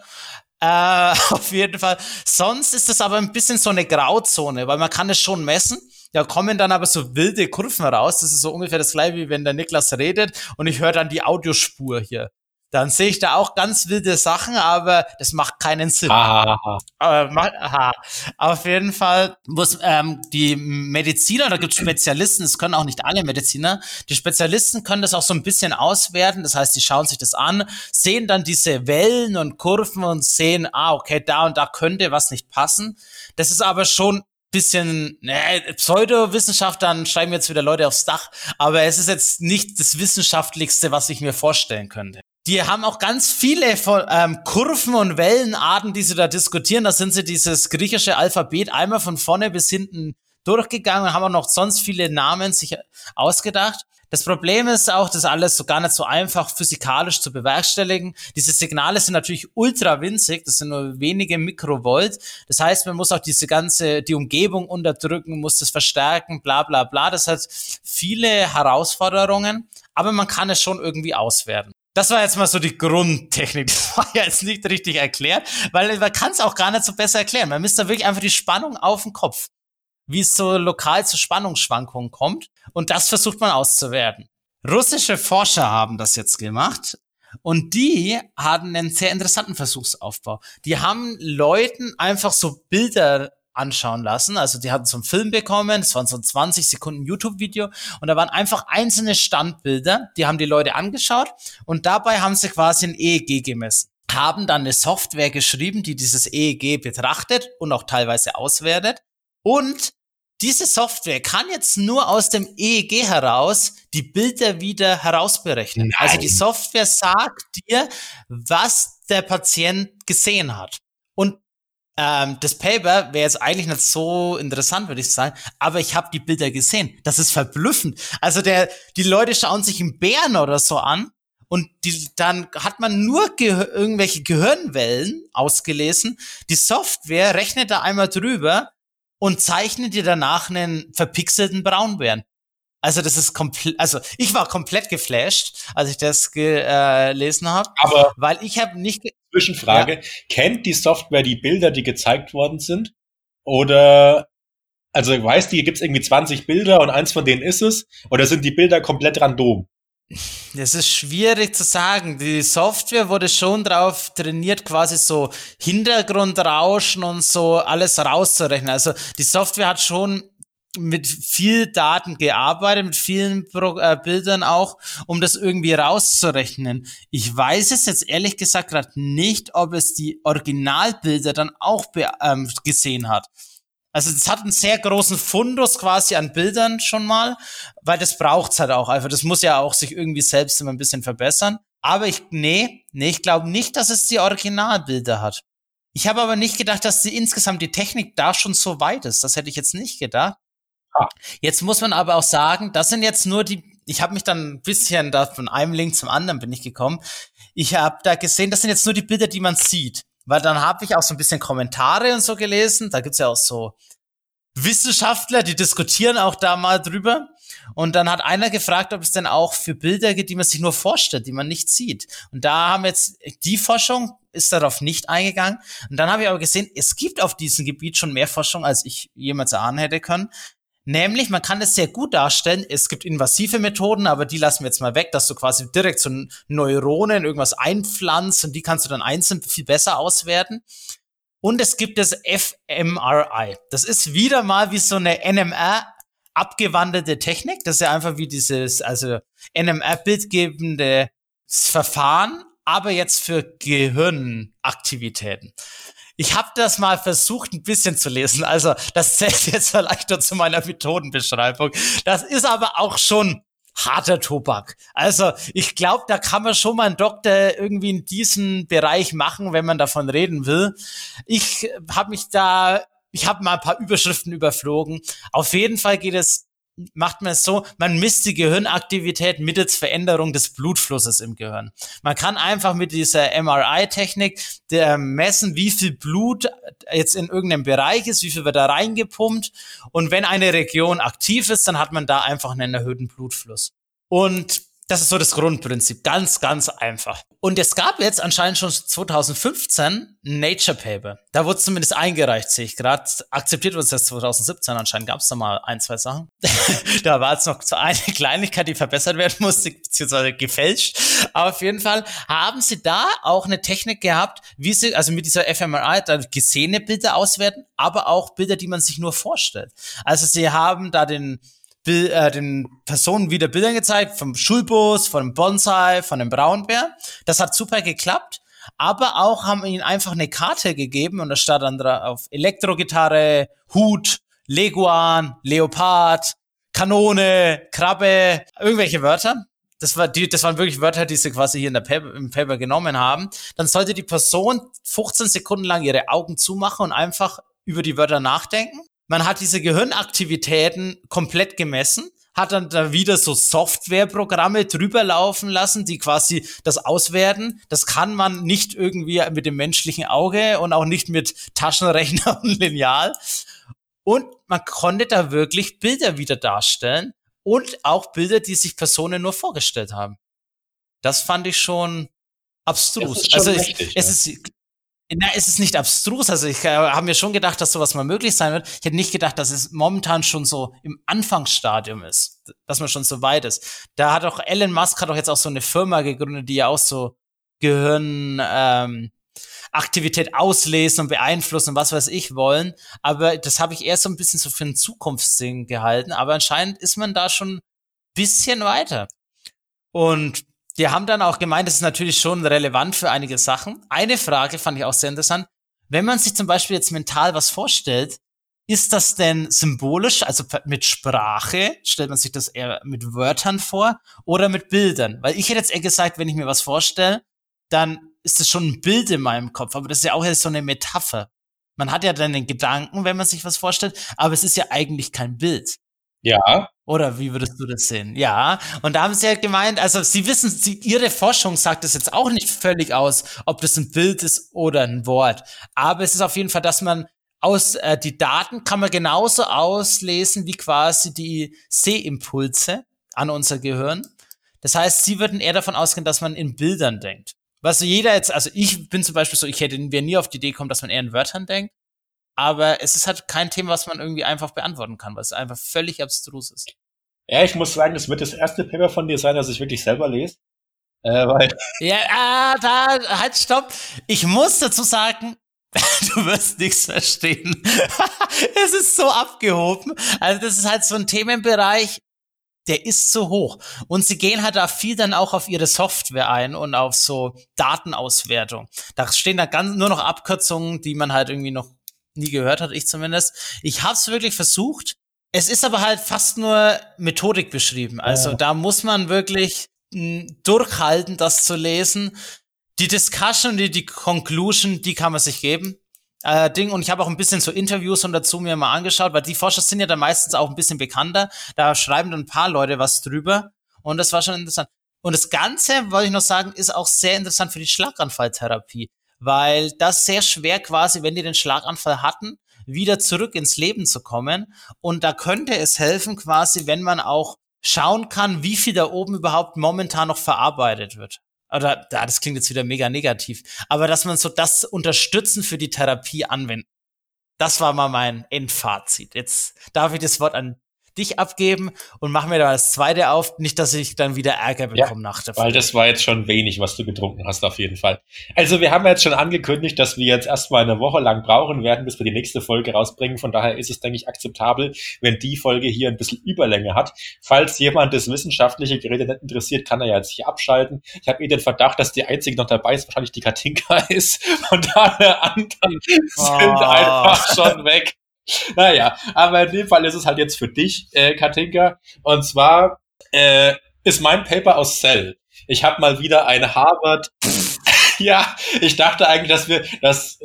Äh, (laughs) auf jeden Fall. Sonst ist das aber ein bisschen so eine Grauzone, weil man kann es schon messen. Da kommen dann aber so wilde Kurven raus. Das ist so ungefähr das gleiche, wie wenn der Niklas redet und ich höre dann die Audiospur hier dann sehe ich da auch ganz wilde Sachen, aber das macht keinen Sinn. Aha. Aber, aha. Auf jeden Fall muss ähm, die Mediziner, da gibt es Spezialisten, das können auch nicht alle Mediziner, die Spezialisten können das auch so ein bisschen auswerten, das heißt, die schauen sich das an, sehen dann diese Wellen und Kurven und sehen, ah, okay, da und da könnte was nicht passen. Das ist aber schon bisschen ne, Pseudowissenschaft, dann schreiben jetzt wieder Leute aufs Dach, aber es ist jetzt nicht das Wissenschaftlichste, was ich mir vorstellen könnte. Die haben auch ganz viele von, ähm, Kurven und Wellenarten, die sie da diskutieren. Da sind sie dieses griechische Alphabet einmal von vorne bis hinten durchgegangen und haben auch noch sonst viele Namen sich ausgedacht. Das Problem ist auch, das alles so gar nicht so einfach physikalisch zu bewerkstelligen. Diese Signale sind natürlich ultra winzig, das sind nur wenige Mikrovolt. Das heißt, man muss auch diese ganze, die Umgebung unterdrücken, muss das verstärken, bla bla bla. Das hat viele Herausforderungen, aber man kann es schon irgendwie auswerten. Das war jetzt mal so die Grundtechnik. (laughs) Das war ja jetzt nicht richtig erklärt, weil man kann es auch gar nicht so besser erklären. Man misst da wirklich einfach die Spannung auf den Kopf, wie es so lokal zu Spannungsschwankungen kommt. Und das versucht man auszuwerten. Russische Forscher haben das jetzt gemacht Und die hatten einen sehr interessanten Versuchsaufbau. Die haben Leuten einfach so Bilder anschauen lassen. Also die hatten so einen Film bekommen, es waren so ein 20 Sekunden YouTube-Video und da waren einfach einzelne Standbilder, die haben die Leute angeschaut und dabei haben sie quasi ein EEG gemessen haben dann eine Software geschrieben, die dieses EEG betrachtet und auch teilweise auswertet. Und diese Software kann jetzt nur aus dem EEG heraus die Bilder wieder herausberechnen. Nein. Also die Software sagt dir, was der Patient gesehen hat. Und ähm, das Paper wäre jetzt eigentlich nicht so interessant, würde ich sagen, aber ich habe die Bilder gesehen. Das ist verblüffend. Also der, die Leute schauen sich einen Bären oder so an und die, dann hat man nur ge irgendwelche Gehirnwellen ausgelesen. Die Software rechnet da einmal drüber und zeichnet dir danach einen verpixelten Braunbären. Also das ist komplett, also ich war komplett geflasht, als ich das gelesen äh, habe. Aber weil ich habe nicht Zwischenfrage: ja. Kennt die Software die Bilder, die gezeigt worden sind? Oder also weißt du, hier gibt's irgendwie 20 Bilder und eins von denen ist es? Oder sind die Bilder komplett random? Das ist schwierig zu sagen. Die Software wurde schon drauf trainiert, quasi so Hintergrundrauschen und so alles rauszurechnen. Also die Software hat schon mit viel Daten gearbeitet, mit vielen Pro äh, Bildern auch, um das irgendwie rauszurechnen. Ich weiß es jetzt ehrlich gesagt gerade nicht, ob es die Originalbilder dann auch ähm, gesehen hat. Also es hat einen sehr großen Fundus quasi an Bildern schon mal, weil das braucht's halt auch einfach. Das muss ja auch sich irgendwie selbst immer ein bisschen verbessern. Aber ich, nee, nee, ich glaube nicht, dass es die Originalbilder hat. Ich habe aber nicht gedacht, dass die insgesamt die Technik da schon so weit ist. Das hätte ich jetzt nicht gedacht. Ah. Jetzt muss man aber auch sagen, das sind jetzt nur die, ich habe mich dann ein bisschen da von einem Link zum anderen bin ich gekommen. Ich habe da gesehen, das sind jetzt nur die Bilder, die man sieht. Weil dann habe ich auch so ein bisschen Kommentare und so gelesen. Da gibt's ja auch so Wissenschaftler, die diskutieren auch da mal drüber. Und dann hat einer gefragt, ob es denn auch für Bilder gibt, die man sich nur vorstellt, die man nicht sieht. Und da haben jetzt die Forschung ist darauf nicht eingegangen. Und dann habe ich aber gesehen, es gibt auf diesem Gebiet schon mehr Forschung, als ich jemals erahnen hätte können. Nämlich, man kann es sehr gut darstellen. Es gibt invasive Methoden, aber die lassen wir jetzt mal weg, dass du quasi direkt so Neuronen irgendwas einpflanzt und die kannst du dann einzeln viel besser auswerten. Und es gibt das fMRI. Das ist wieder mal wie so eine NMR abgewandelte Technik. Das ist ja einfach wie dieses, also NMR-bildgebende Verfahren, aber jetzt für Gehirnaktivitäten. Ich habe das mal versucht, ein bisschen zu lesen. Also das zählt jetzt vielleicht nur zu meiner Methodenbeschreibung. Das ist aber auch schon harter Tobak. Also ich glaube, da kann man schon mal einen Doktor irgendwie in diesem Bereich machen, wenn man davon reden will. Ich habe mich da, ich habe mal ein paar Überschriften überflogen. Auf jeden Fall geht es macht man es so, man misst die Gehirnaktivität mittels Veränderung des Blutflusses im Gehirn. Man kann einfach mit dieser MRI-Technik messen, wie viel Blut jetzt in irgendeinem Bereich ist, wie viel wird da reingepumpt. Und wenn eine Region aktiv ist, dann hat man da einfach einen erhöhten Blutfluss. Und das ist so das Grundprinzip. Ganz, ganz einfach. Und es gab jetzt anscheinend schon 2015 ein Nature Paper. Da wurde zumindest eingereicht, sehe ich gerade. Akzeptiert wurde es erst 2017. Anscheinend gab es da mal ein, zwei Sachen. (laughs) da war jetzt noch so eine (laughs) Kleinigkeit, die verbessert werden musste, beziehungsweise gefälscht. Aber auf jeden Fall haben sie da auch eine Technik gehabt, wie sie, also mit dieser fMRI, da gesehene Bilder auswerten, aber auch Bilder, die man sich nur vorstellt. Also sie haben da den Bild, äh, den Personen wieder Bilder gezeigt vom Schulbus, von dem Bonsai, von dem Braunbär. Das hat super geklappt. Aber auch haben ihnen einfach eine Karte gegeben und da stand dann drauf Elektrogitarre, Hut, Leguan, Leopard, Kanone, Krabbe, irgendwelche Wörter. Das, war die, das waren wirklich Wörter, die sie quasi hier in der Paper, im Paper genommen haben. Dann sollte die Person 15 Sekunden lang ihre Augen zumachen und einfach über die Wörter nachdenken. Man hat diese Gehirnaktivitäten komplett gemessen, hat dann da wieder so Softwareprogramme drüber laufen lassen, die quasi das auswerten. Das kann man nicht irgendwie mit dem menschlichen Auge und auch nicht mit Taschenrechner (laughs) und Lineal. Und man konnte da wirklich Bilder wieder darstellen und auch Bilder, die sich Personen nur vorgestellt haben. Das fand ich schon abstrus. Schon also richtig, es, es ist na, es ist nicht abstrus. Also ich äh, habe mir schon gedacht, dass sowas mal möglich sein wird. Ich hätte nicht gedacht, dass es momentan schon so im Anfangsstadium ist, dass man schon so weit ist. Da hat auch Elon Musk hat auch jetzt auch so eine Firma gegründet, die ja auch so Gehirn ähm, Aktivität auslesen und beeinflussen und was weiß ich wollen. Aber das habe ich eher so ein bisschen so für ein Zukunftsding gehalten. Aber anscheinend ist man da schon bisschen weiter. Und die haben dann auch gemeint, das ist natürlich schon relevant für einige Sachen. Eine Frage fand ich auch sehr interessant. Wenn man sich zum Beispiel jetzt mental was vorstellt, ist das denn symbolisch, also mit Sprache? Stellt man sich das eher mit Wörtern vor oder mit Bildern? Weil ich hätte jetzt eher gesagt, wenn ich mir was vorstelle, dann ist das schon ein Bild in meinem Kopf, aber das ist ja auch so eine Metapher. Man hat ja dann den Gedanken, wenn man sich was vorstellt, aber es ist ja eigentlich kein Bild. Ja. Oder wie würdest du das sehen? Ja. Und da haben sie ja gemeint, also sie wissen, sie, ihre Forschung sagt das jetzt auch nicht völlig aus, ob das ein Bild ist oder ein Wort. Aber es ist auf jeden Fall, dass man aus äh, die Daten kann man genauso auslesen wie quasi die Sehimpulse an unser Gehirn. Das heißt, sie würden eher davon ausgehen, dass man in Bildern denkt. Was jeder jetzt, also ich bin zum Beispiel so, ich hätte wir nie auf die Idee kommen, dass man eher in Wörtern denkt. Aber es ist halt kein Thema, was man irgendwie einfach beantworten kann, weil es einfach völlig abstrus ist. Ja, ich muss sagen, das wird das erste Paper von dir sein, das ich wirklich selber lese. Äh, weil (laughs) ja, ah, da, halt, stopp. Ich muss dazu sagen, (laughs) du wirst nichts verstehen. (laughs) es ist so abgehoben. Also das ist halt so ein Themenbereich, der ist so hoch. Und sie gehen halt da viel dann auch auf ihre Software ein und auf so Datenauswertung. Da stehen da ganz nur noch Abkürzungen, die man halt irgendwie noch nie gehört hat, ich zumindest. Ich habe es wirklich versucht. Es ist aber halt fast nur Methodik beschrieben. Also ja. da muss man wirklich hm, durchhalten, das zu lesen. Die Discussion, die, die Conclusion, die kann man sich geben. Äh, Ding und ich habe auch ein bisschen so Interviews und dazu mir mal angeschaut, weil die Forscher sind ja dann meistens auch ein bisschen bekannter. Da schreiben dann ein paar Leute was drüber und das war schon interessant. Und das Ganze, wollte ich noch sagen, ist auch sehr interessant für die Schlaganfalltherapie weil das sehr schwer quasi, wenn die den Schlaganfall hatten, wieder zurück ins Leben zu kommen. Und da könnte es helfen quasi, wenn man auch schauen kann, wie viel da oben überhaupt momentan noch verarbeitet wird. Oder, das klingt jetzt wieder mega negativ. Aber dass man so das Unterstützen für die Therapie anwenden. Das war mal mein Endfazit. Jetzt darf ich das Wort an dich abgeben und mach mir da das zweite auf, nicht, dass ich dann wieder Ärger bekomme ja, nach der Folge. Weil das war jetzt schon wenig, was du getrunken hast, auf jeden Fall. Also wir haben jetzt schon angekündigt, dass wir jetzt erstmal eine Woche lang brauchen werden, bis wir die nächste Folge rausbringen. Von daher ist es, denke ich, akzeptabel, wenn die Folge hier ein bisschen Überlänge hat. Falls jemand das wissenschaftliche Gerät nicht interessiert, kann er ja jetzt hier abschalten. Ich habe eh den Verdacht, dass die einzige noch dabei ist, wahrscheinlich die Katinka (laughs) ist. Und alle anderen oh. sind einfach schon weg. (laughs) naja, aber in dem Fall ist es halt jetzt für dich, äh, Katinka. Und zwar äh, ist mein Paper aus Cell. Ich habe mal wieder ein Harvard. (laughs) ja, ich dachte eigentlich, dass wir, dass,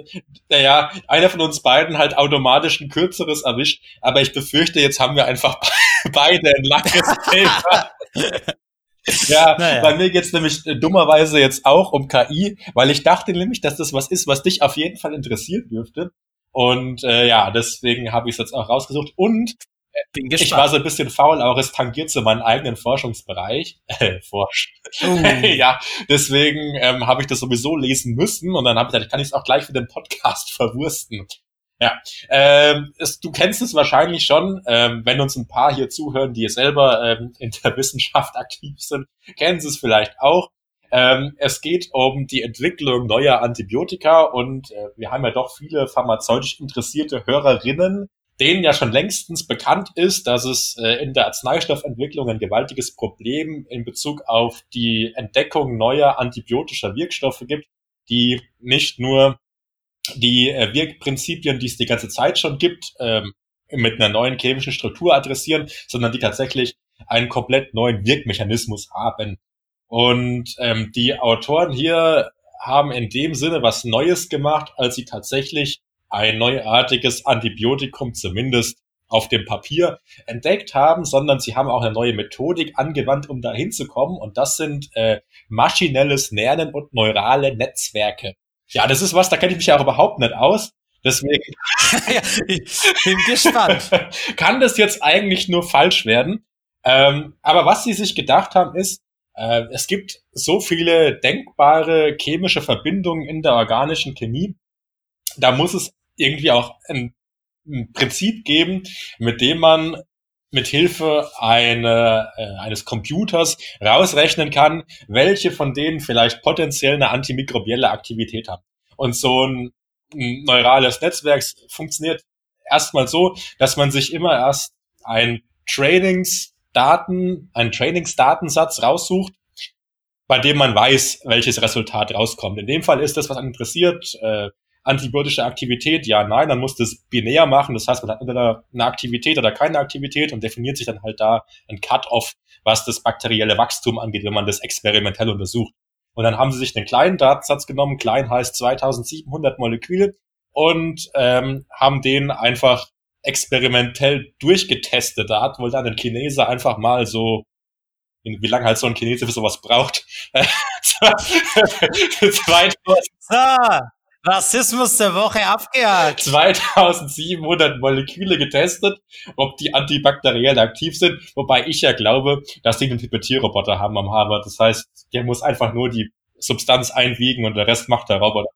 naja, einer von uns beiden halt automatisch ein kürzeres erwischt, aber ich befürchte, jetzt haben wir einfach (laughs) beide ein langes Paper. Ja, naja. bei mir geht's nämlich äh, dummerweise jetzt auch um KI, weil ich dachte nämlich, dass das was ist, was dich auf jeden Fall interessieren dürfte. Und äh, ja, deswegen habe ich es jetzt auch rausgesucht. Und äh, ich war so ein bisschen faul, aber es tangiert so meinen eigenen Forschungsbereich. Äh, Forsch. Uh. (laughs) ja, deswegen ähm, habe ich das sowieso lesen müssen und dann habe ich gesagt, kann ich es auch gleich für den Podcast (laughs) verwursten. Ja, ähm, es, du kennst es wahrscheinlich schon, ähm, wenn uns ein paar hier zuhören, die selber ähm, in der Wissenschaft (laughs) aktiv sind, kennen sie es vielleicht auch. Ähm, es geht um die Entwicklung neuer Antibiotika und äh, wir haben ja doch viele pharmazeutisch interessierte Hörerinnen, denen ja schon längstens bekannt ist, dass es äh, in der Arzneistoffentwicklung ein gewaltiges Problem in Bezug auf die Entdeckung neuer antibiotischer Wirkstoffe gibt, die nicht nur die äh, Wirkprinzipien, die es die ganze Zeit schon gibt, ähm, mit einer neuen chemischen Struktur adressieren, sondern die tatsächlich einen komplett neuen Wirkmechanismus haben. Und ähm, die Autoren hier haben in dem Sinne was Neues gemacht, als sie tatsächlich ein neuartiges Antibiotikum zumindest auf dem Papier entdeckt haben, sondern sie haben auch eine neue Methodik angewandt, um dahin zu kommen. Und das sind äh, maschinelles Lernen und neurale Netzwerke. Ja, das ist was, da kenne ich mich ja auch überhaupt nicht aus. Deswegen (laughs) ja, ich bin gespannt. (laughs) kann das jetzt eigentlich nur falsch werden. Ähm, aber was sie sich gedacht haben, ist, äh, es gibt so viele denkbare chemische Verbindungen in der organischen Chemie. Da muss es irgendwie auch ein, ein Prinzip geben, mit dem man mit Hilfe eine, äh, eines Computers rausrechnen kann, welche von denen vielleicht potenziell eine antimikrobielle Aktivität haben. Und so ein, ein neurales Netzwerk funktioniert erstmal so, dass man sich immer erst ein Trainingsdaten, einen Trainingsdatensatz raussucht, bei dem man weiß, welches Resultat rauskommt. In dem Fall ist das, was einen interessiert, äh, antibiotische Aktivität, ja, nein, dann muss das binär machen. Das heißt, man hat entweder eine Aktivität oder keine Aktivität und definiert sich dann halt da ein Cut-off, was das bakterielle Wachstum angeht, wenn man das experimentell untersucht. Und dann haben sie sich einen kleinen Datensatz genommen, klein heißt 2700 Moleküle und ähm, haben den einfach experimentell durchgetestet. Da hat wohl dann ein Chinese einfach mal so wie lange halt so ein Chinese für sowas braucht. (laughs) 2000, Rassismus der Woche abgehakt. 2700 Moleküle getestet, ob die antibakteriell aktiv sind, wobei ich ja glaube, dass die einen Pipetierroboter haben am Harvard. Das heißt, der muss einfach nur die Substanz einwiegen und der Rest macht der Roboter.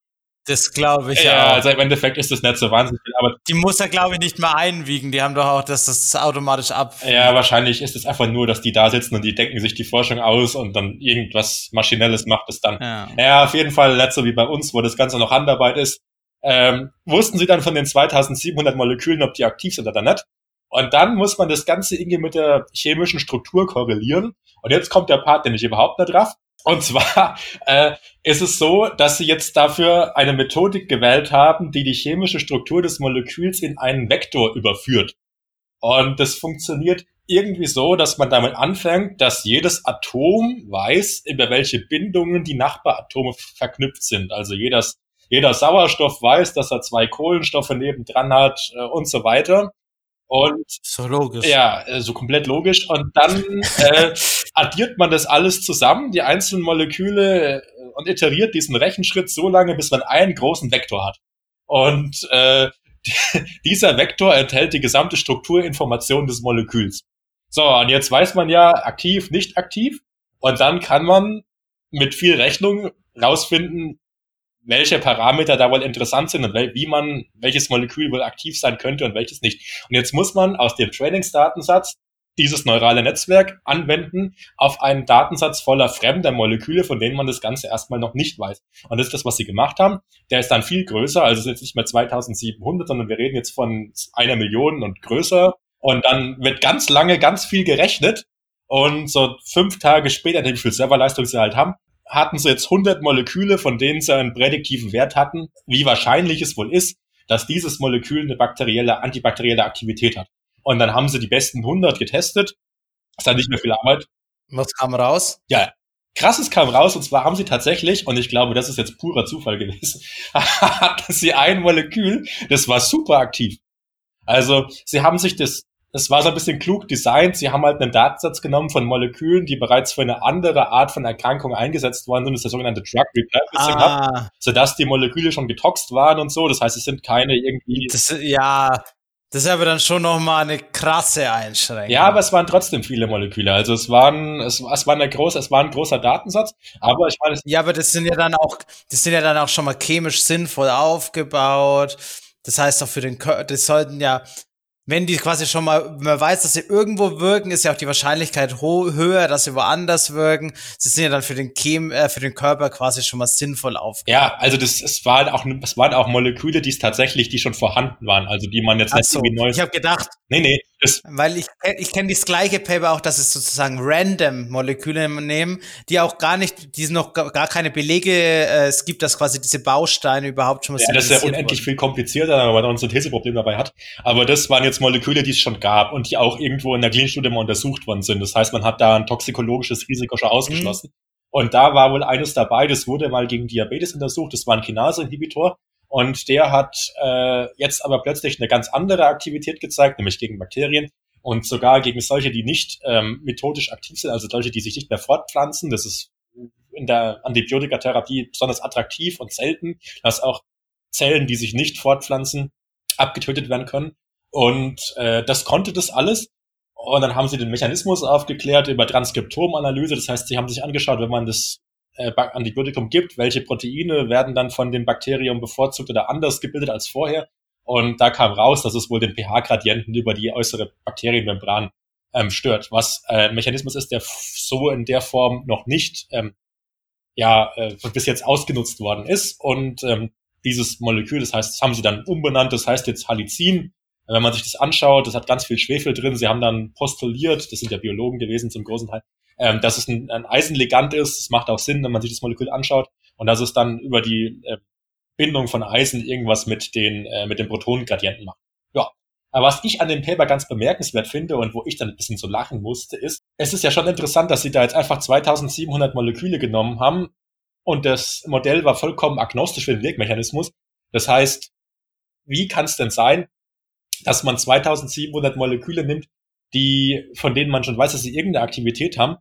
Das glaube ich ja. Ja, also im Endeffekt ist das nicht so wahnsinnig viel, aber. Die muss er, glaube ich, nicht mehr einwiegen. Die haben doch auch, dass das automatisch ab. Ja, wahrscheinlich ist es einfach nur, dass die da sitzen und die denken sich die Forschung aus und dann irgendwas Maschinelles macht es dann. Ja, ja auf jeden Fall nicht so wie bei uns, wo das Ganze noch Handarbeit ist. Ähm, wussten sie dann von den 2700 Molekülen, ob die aktiv sind oder nicht. Und dann muss man das Ganze irgendwie mit der chemischen Struktur korrelieren. Und jetzt kommt der Part, den ich überhaupt nicht raff. Und zwar äh, ist es so, dass sie jetzt dafür eine Methodik gewählt haben, die die chemische Struktur des Moleküls in einen Vektor überführt. Und das funktioniert irgendwie so, dass man damit anfängt, dass jedes Atom weiß, über welche Bindungen die Nachbaratome verknüpft sind. Also jedes, jeder Sauerstoff weiß, dass er zwei Kohlenstoffe nebendran hat äh, und so weiter. Und so logisch. Ja, so also komplett logisch. Und dann (laughs) äh, addiert man das alles zusammen, die einzelnen Moleküle, äh, und iteriert diesen Rechenschritt so lange, bis man einen großen Vektor hat. Und äh, (laughs) dieser Vektor enthält die gesamte Strukturinformation des Moleküls. So, und jetzt weiß man ja aktiv, nicht aktiv. Und dann kann man mit viel Rechnung rausfinden, welche Parameter da wohl interessant sind und wie man, welches Molekül wohl aktiv sein könnte und welches nicht. Und jetzt muss man aus dem Trainingsdatensatz dieses neurale Netzwerk anwenden auf einen Datensatz voller fremder Moleküle, von denen man das Ganze erstmal noch nicht weiß. Und das ist das, was sie gemacht haben. Der ist dann viel größer, also ist jetzt nicht mehr 2700, sondern wir reden jetzt von einer Million und größer. Und dann wird ganz lange ganz viel gerechnet. Und so fünf Tage später, wie viel Serverleistung sie halt haben, hatten sie jetzt 100 Moleküle, von denen sie einen prädiktiven Wert hatten, wie wahrscheinlich es wohl ist, dass dieses Molekül eine bakterielle, antibakterielle Aktivität hat. Und dann haben sie die besten 100 getestet. Das ist dann nicht mehr viel Arbeit. Was kam raus? Ja, krasses kam raus. Und zwar haben sie tatsächlich, und ich glaube, das ist jetzt purer Zufall gewesen, (laughs) hatten sie ein Molekül, das war super aktiv. Also sie haben sich das es war so ein bisschen klug designt. Sie haben halt einen Datensatz genommen von Molekülen, die bereits für eine andere Art von Erkrankung eingesetzt worden sind. Das ist der sogenannte Drug Repurposing ah. sodass die Moleküle schon getoxt waren und so. Das heißt, es sind keine irgendwie. Das, ja, das ist aber dann schon nochmal eine krasse Einschränkung. Ja, aber es waren trotzdem viele Moleküle. Also es waren, es, es war eine große, es war ein großer Datensatz. Aber ich meine, ja, aber das sind ja dann auch, das sind ja dann auch schon mal chemisch sinnvoll aufgebaut. Das heißt auch für den Körper, das sollten ja wenn die quasi schon mal, man weiß, dass sie irgendwo wirken, ist ja auch die Wahrscheinlichkeit höher, dass sie woanders wirken. Sie sind ja dann für den Chem, äh, für den Körper quasi schon mal sinnvoll auf. Ja, also das, es waren auch, es waren auch Moleküle, die es tatsächlich, die schon vorhanden waren, also die man jetzt nicht so, irgendwie neu. Ich habe gedacht. Nee, nee. Das Weil ich, ich kenne das gleiche Paper auch, dass es sozusagen random Moleküle nehmen, die auch gar nicht, die noch gar keine Belege, äh, es gibt, dass quasi diese Bausteine überhaupt schon mal Ja, das ist ja unendlich wurden. viel komplizierter, weil man auch ein Syntheseproblem dabei hat. Aber das waren jetzt Moleküle, die es schon gab und die auch irgendwo in der Klinstudie mal untersucht worden sind. Das heißt, man hat da ein toxikologisches Risiko schon ausgeschlossen. Mhm. Und da war wohl eines dabei, das wurde mal gegen Diabetes untersucht, das war ein Kinase-Inhibitor. Und der hat äh, jetzt aber plötzlich eine ganz andere Aktivität gezeigt, nämlich gegen Bakterien und sogar gegen solche, die nicht ähm, methodisch aktiv sind, also solche, die sich nicht mehr fortpflanzen. Das ist in der Antibiotikatherapie besonders attraktiv und selten, dass auch Zellen, die sich nicht fortpflanzen, abgetötet werden können. Und äh, das konnte das alles. Und dann haben sie den Mechanismus aufgeklärt über Transkriptomanalyse. Das heißt, sie haben sich angeschaut, wenn man das äh, Antibiotikum gibt, welche Proteine werden dann von dem Bakterium bevorzugt oder anders gebildet als vorher. Und da kam raus, dass es wohl den pH-Gradienten über die äußere Bakterienmembran ähm, stört, was äh, ein Mechanismus ist, der so in der Form noch nicht ähm, ja äh, bis jetzt ausgenutzt worden ist. Und ähm, dieses Molekül, das heißt, das haben sie dann umbenannt, das heißt jetzt Halicin. Wenn man sich das anschaut, das hat ganz viel Schwefel drin. Sie haben dann postuliert, das sind ja Biologen gewesen zum großen Teil, ähm, dass es ein, ein Eisenlegant ist. Das macht auch Sinn, wenn man sich das Molekül anschaut. Und dass es dann über die äh, Bindung von Eisen irgendwas mit den, äh, mit den Protonengradienten macht. Ja. Aber was ich an dem Paper ganz bemerkenswert finde und wo ich dann ein bisschen so lachen musste, ist, es ist ja schon interessant, dass sie da jetzt einfach 2700 Moleküle genommen haben und das Modell war vollkommen agnostisch für den Wirkmechanismus. Das heißt, wie kann es denn sein, dass man 2700 Moleküle nimmt, die, von denen man schon weiß, dass sie irgendeine Aktivität haben,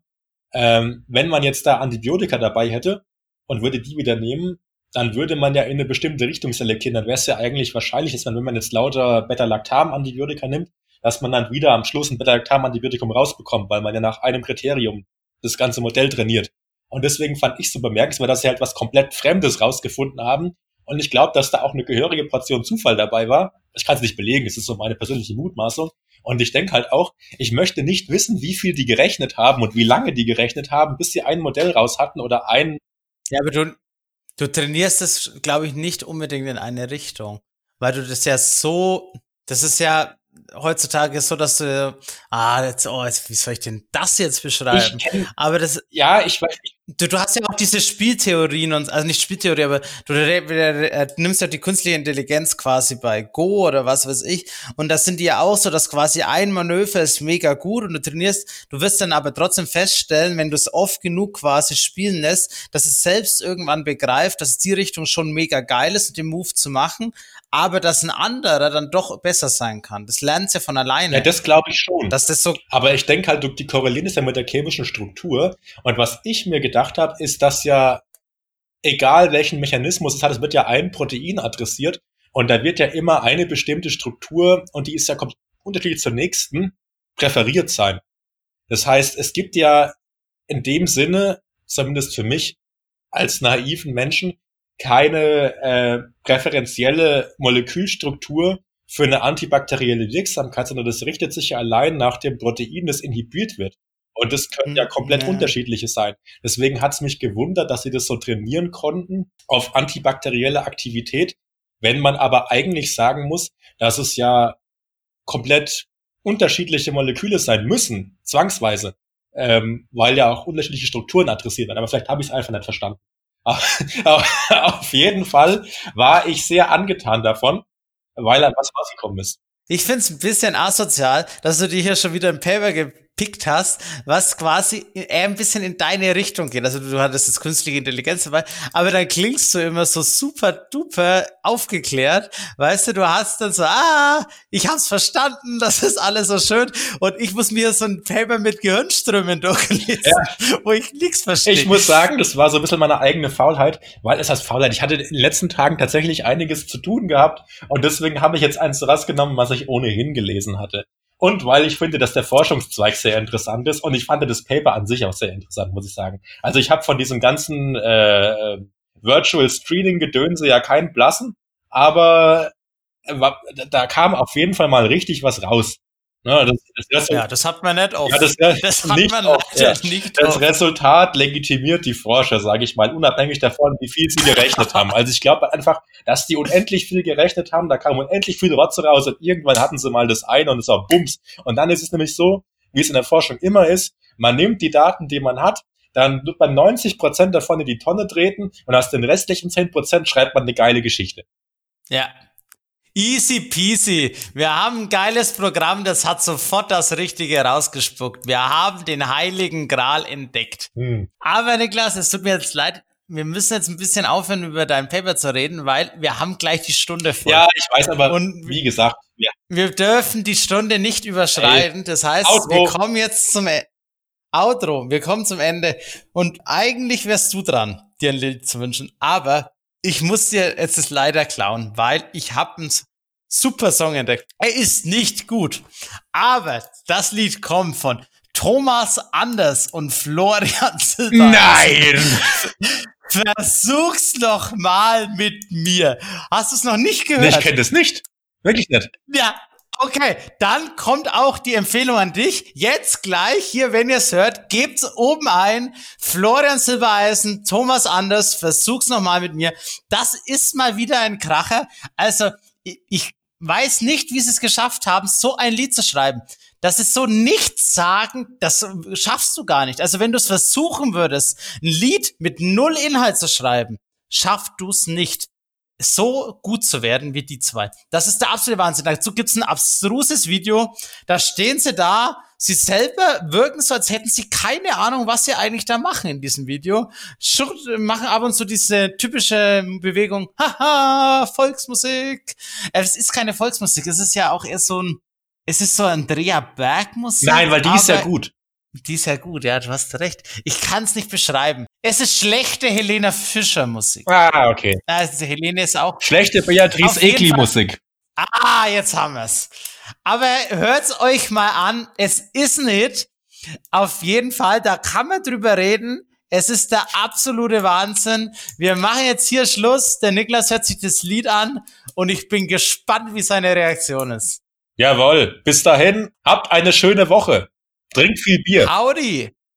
ähm, wenn man jetzt da Antibiotika dabei hätte und würde die wieder nehmen, dann würde man ja in eine bestimmte Richtung selektieren. Dann wäre es ja eigentlich wahrscheinlich, dass man, wenn man jetzt lauter Beta-Lactam-Antibiotika nimmt, dass man dann wieder am Schluss ein Beta-Lactam-Antibiotikum rausbekommt, weil man ja nach einem Kriterium das ganze Modell trainiert. Und deswegen fand ich so bemerkenswert, dass sie halt was komplett Fremdes rausgefunden haben. Und ich glaube, dass da auch eine gehörige Portion Zufall dabei war. Ich kann es nicht belegen, es ist so meine persönliche Mutmaßung. Und ich denke halt auch, ich möchte nicht wissen, wie viel die gerechnet haben und wie lange die gerechnet haben, bis sie ein Modell raus hatten oder ein. Ja, aber du, Du trainierst es, glaube ich, nicht unbedingt in eine Richtung, weil du das ja so, das ist ja heutzutage so, dass du, ah, jetzt, oh, jetzt, wie soll ich denn das jetzt beschreiben? Kenn, aber das, ja, ich weiß, ich, Du, du hast ja auch diese Spieltheorien und also nicht Spieltheorie, aber du äh, nimmst ja die künstliche Intelligenz quasi bei Go oder was weiß ich. Und das sind die ja auch so, dass quasi ein Manöver ist mega gut und du trainierst, du wirst dann aber trotzdem feststellen, wenn du es oft genug quasi spielen lässt, dass es selbst irgendwann begreift, dass die Richtung schon mega geil ist, den Move zu machen, aber dass ein anderer dann doch besser sein kann. Das lernt ja von alleine. Ja, das glaube ich schon. Dass das so aber ich denke halt, die korrelieren ist ja mit der chemischen Struktur. Und was ich mir gedacht habe, ist, dass ja, egal welchen Mechanismus es hat, es wird ja ein Protein adressiert. Und da wird ja immer eine bestimmte Struktur, und die ist ja komplett unterschiedlich zur nächsten, präferiert sein. Das heißt, es gibt ja in dem Sinne, zumindest für mich, als naiven Menschen, keine äh, präferenzielle Molekülstruktur für eine antibakterielle Wirksamkeit, sondern das richtet sich ja allein nach dem Protein, das inhibiert wird. Und das können ja komplett ja. unterschiedliche sein. Deswegen hat es mich gewundert, dass sie das so trainieren konnten auf antibakterielle Aktivität, wenn man aber eigentlich sagen muss, dass es ja komplett unterschiedliche Moleküle sein müssen, zwangsweise, ähm, weil ja auch unterschiedliche Strukturen adressiert werden. Aber vielleicht habe ich es einfach nicht verstanden. (laughs) Auf jeden Fall war ich sehr angetan davon, weil er was rausgekommen ist. Ich finde es ein bisschen asozial, dass du dich hier schon wieder im Paper gepickt hast, was quasi eher ein bisschen in deine Richtung geht. Also du hattest jetzt künstliche Intelligenz dabei, aber dann klingst du immer so super duper aufgeklärt. Weißt du, du hast dann so, ah, ich hab's verstanden, (laughs) das ist alles so schön und ich muss mir so ein Paper mit Gehirnströmen (laughs) durchlesen, ja. wo ich nichts verstehe. Ich muss sagen, das war so ein bisschen meine eigene Faulheit, weil es heißt Faulheit. Ich hatte in den letzten Tagen tatsächlich einiges zu tun gehabt und deswegen habe ich jetzt eins rausgenommen, was ich ohnehin gelesen hatte und weil ich finde, dass der Forschungszweig sehr interessant ist und ich fand das Paper an sich auch sehr interessant, muss ich sagen. Also ich habe von diesem ganzen äh, Virtual Screening Gedönse ja keinen blassen, aber äh, da kam auf jeden Fall mal richtig was raus. Ja, das, das ja, das hat man nicht auf. Ja, das, das hat man auf, ja. nicht Das auf. Resultat legitimiert die Forscher, sage ich mal, unabhängig davon, wie viel sie gerechnet haben. Also ich glaube einfach, dass die unendlich viel gerechnet haben, da kam unendlich viel Rotze raus und irgendwann hatten sie mal das eine und es war Bums. Und dann ist es nämlich so, wie es in der Forschung immer ist, man nimmt die Daten, die man hat, dann wird man 90 Prozent davon in die Tonne treten und aus den restlichen 10 Prozent schreibt man eine geile Geschichte. Ja, Easy peasy. Wir haben ein geiles Programm, das hat sofort das Richtige rausgespuckt. Wir haben den heiligen Gral entdeckt. Hm. Aber Niklas, es tut mir jetzt leid. Wir müssen jetzt ein bisschen aufhören, über dein Paper zu reden, weil wir haben gleich die Stunde voll. Ja, ich weiß aber, Und wie gesagt, ja. wir dürfen die Stunde nicht überschreiten. Das heißt, Outro. wir kommen jetzt zum e Outro. Wir kommen zum Ende. Und eigentlich wärst du dran, dir ein Lied zu wünschen. Aber ich muss dir jetzt es leider klauen, weil ich habe einen super Song entdeckt. Er ist nicht gut, aber das Lied kommt von Thomas Anders und Florian (laughs) Silber. Nein! Versuch's noch mal mit mir. Hast du es noch nicht gehört? Ich kenne das nicht. Wirklich nicht. Ja, Okay, dann kommt auch die Empfehlung an dich. Jetzt gleich hier, wenn ihr es hört, gebt's oben ein. Florian Silbereisen, Thomas Anders, versuch's nochmal mit mir. Das ist mal wieder ein Kracher. Also, ich weiß nicht, wie sie es geschafft haben, so ein Lied zu schreiben. Das ist so nichts sagen, das schaffst du gar nicht. Also wenn du es versuchen würdest, ein Lied mit null Inhalt zu schreiben, schaffst du es nicht so gut zu werden wie die zwei. Das ist der absolute Wahnsinn. Dazu gibt's ein abstruses Video. Da stehen sie da. Sie selber wirken so, als hätten sie keine Ahnung, was sie eigentlich da machen in diesem Video. Schur machen ab und zu diese typische Bewegung. Haha, Volksmusik. Es ist keine Volksmusik. Es ist ja auch eher so ein, es ist so Andrea Berg Musik. Nein, weil die ist ja gut. Die ist ja gut, ja, du hast recht. Ich kann es nicht beschreiben. Es ist schlechte Helena Fischer Musik. Ah, okay. Also Helene ist auch. Schlechte Beatrice Egli Musik. Ah, jetzt haben wir's. Aber hört's euch mal an. Es ist ein Hit. Auf jeden Fall, da kann man drüber reden. Es ist der absolute Wahnsinn. Wir machen jetzt hier Schluss. Der Niklas hört sich das Lied an und ich bin gespannt, wie seine Reaktion ist. Jawohl. Bis dahin, habt eine schöne Woche. Trink viel Bier. Howdy.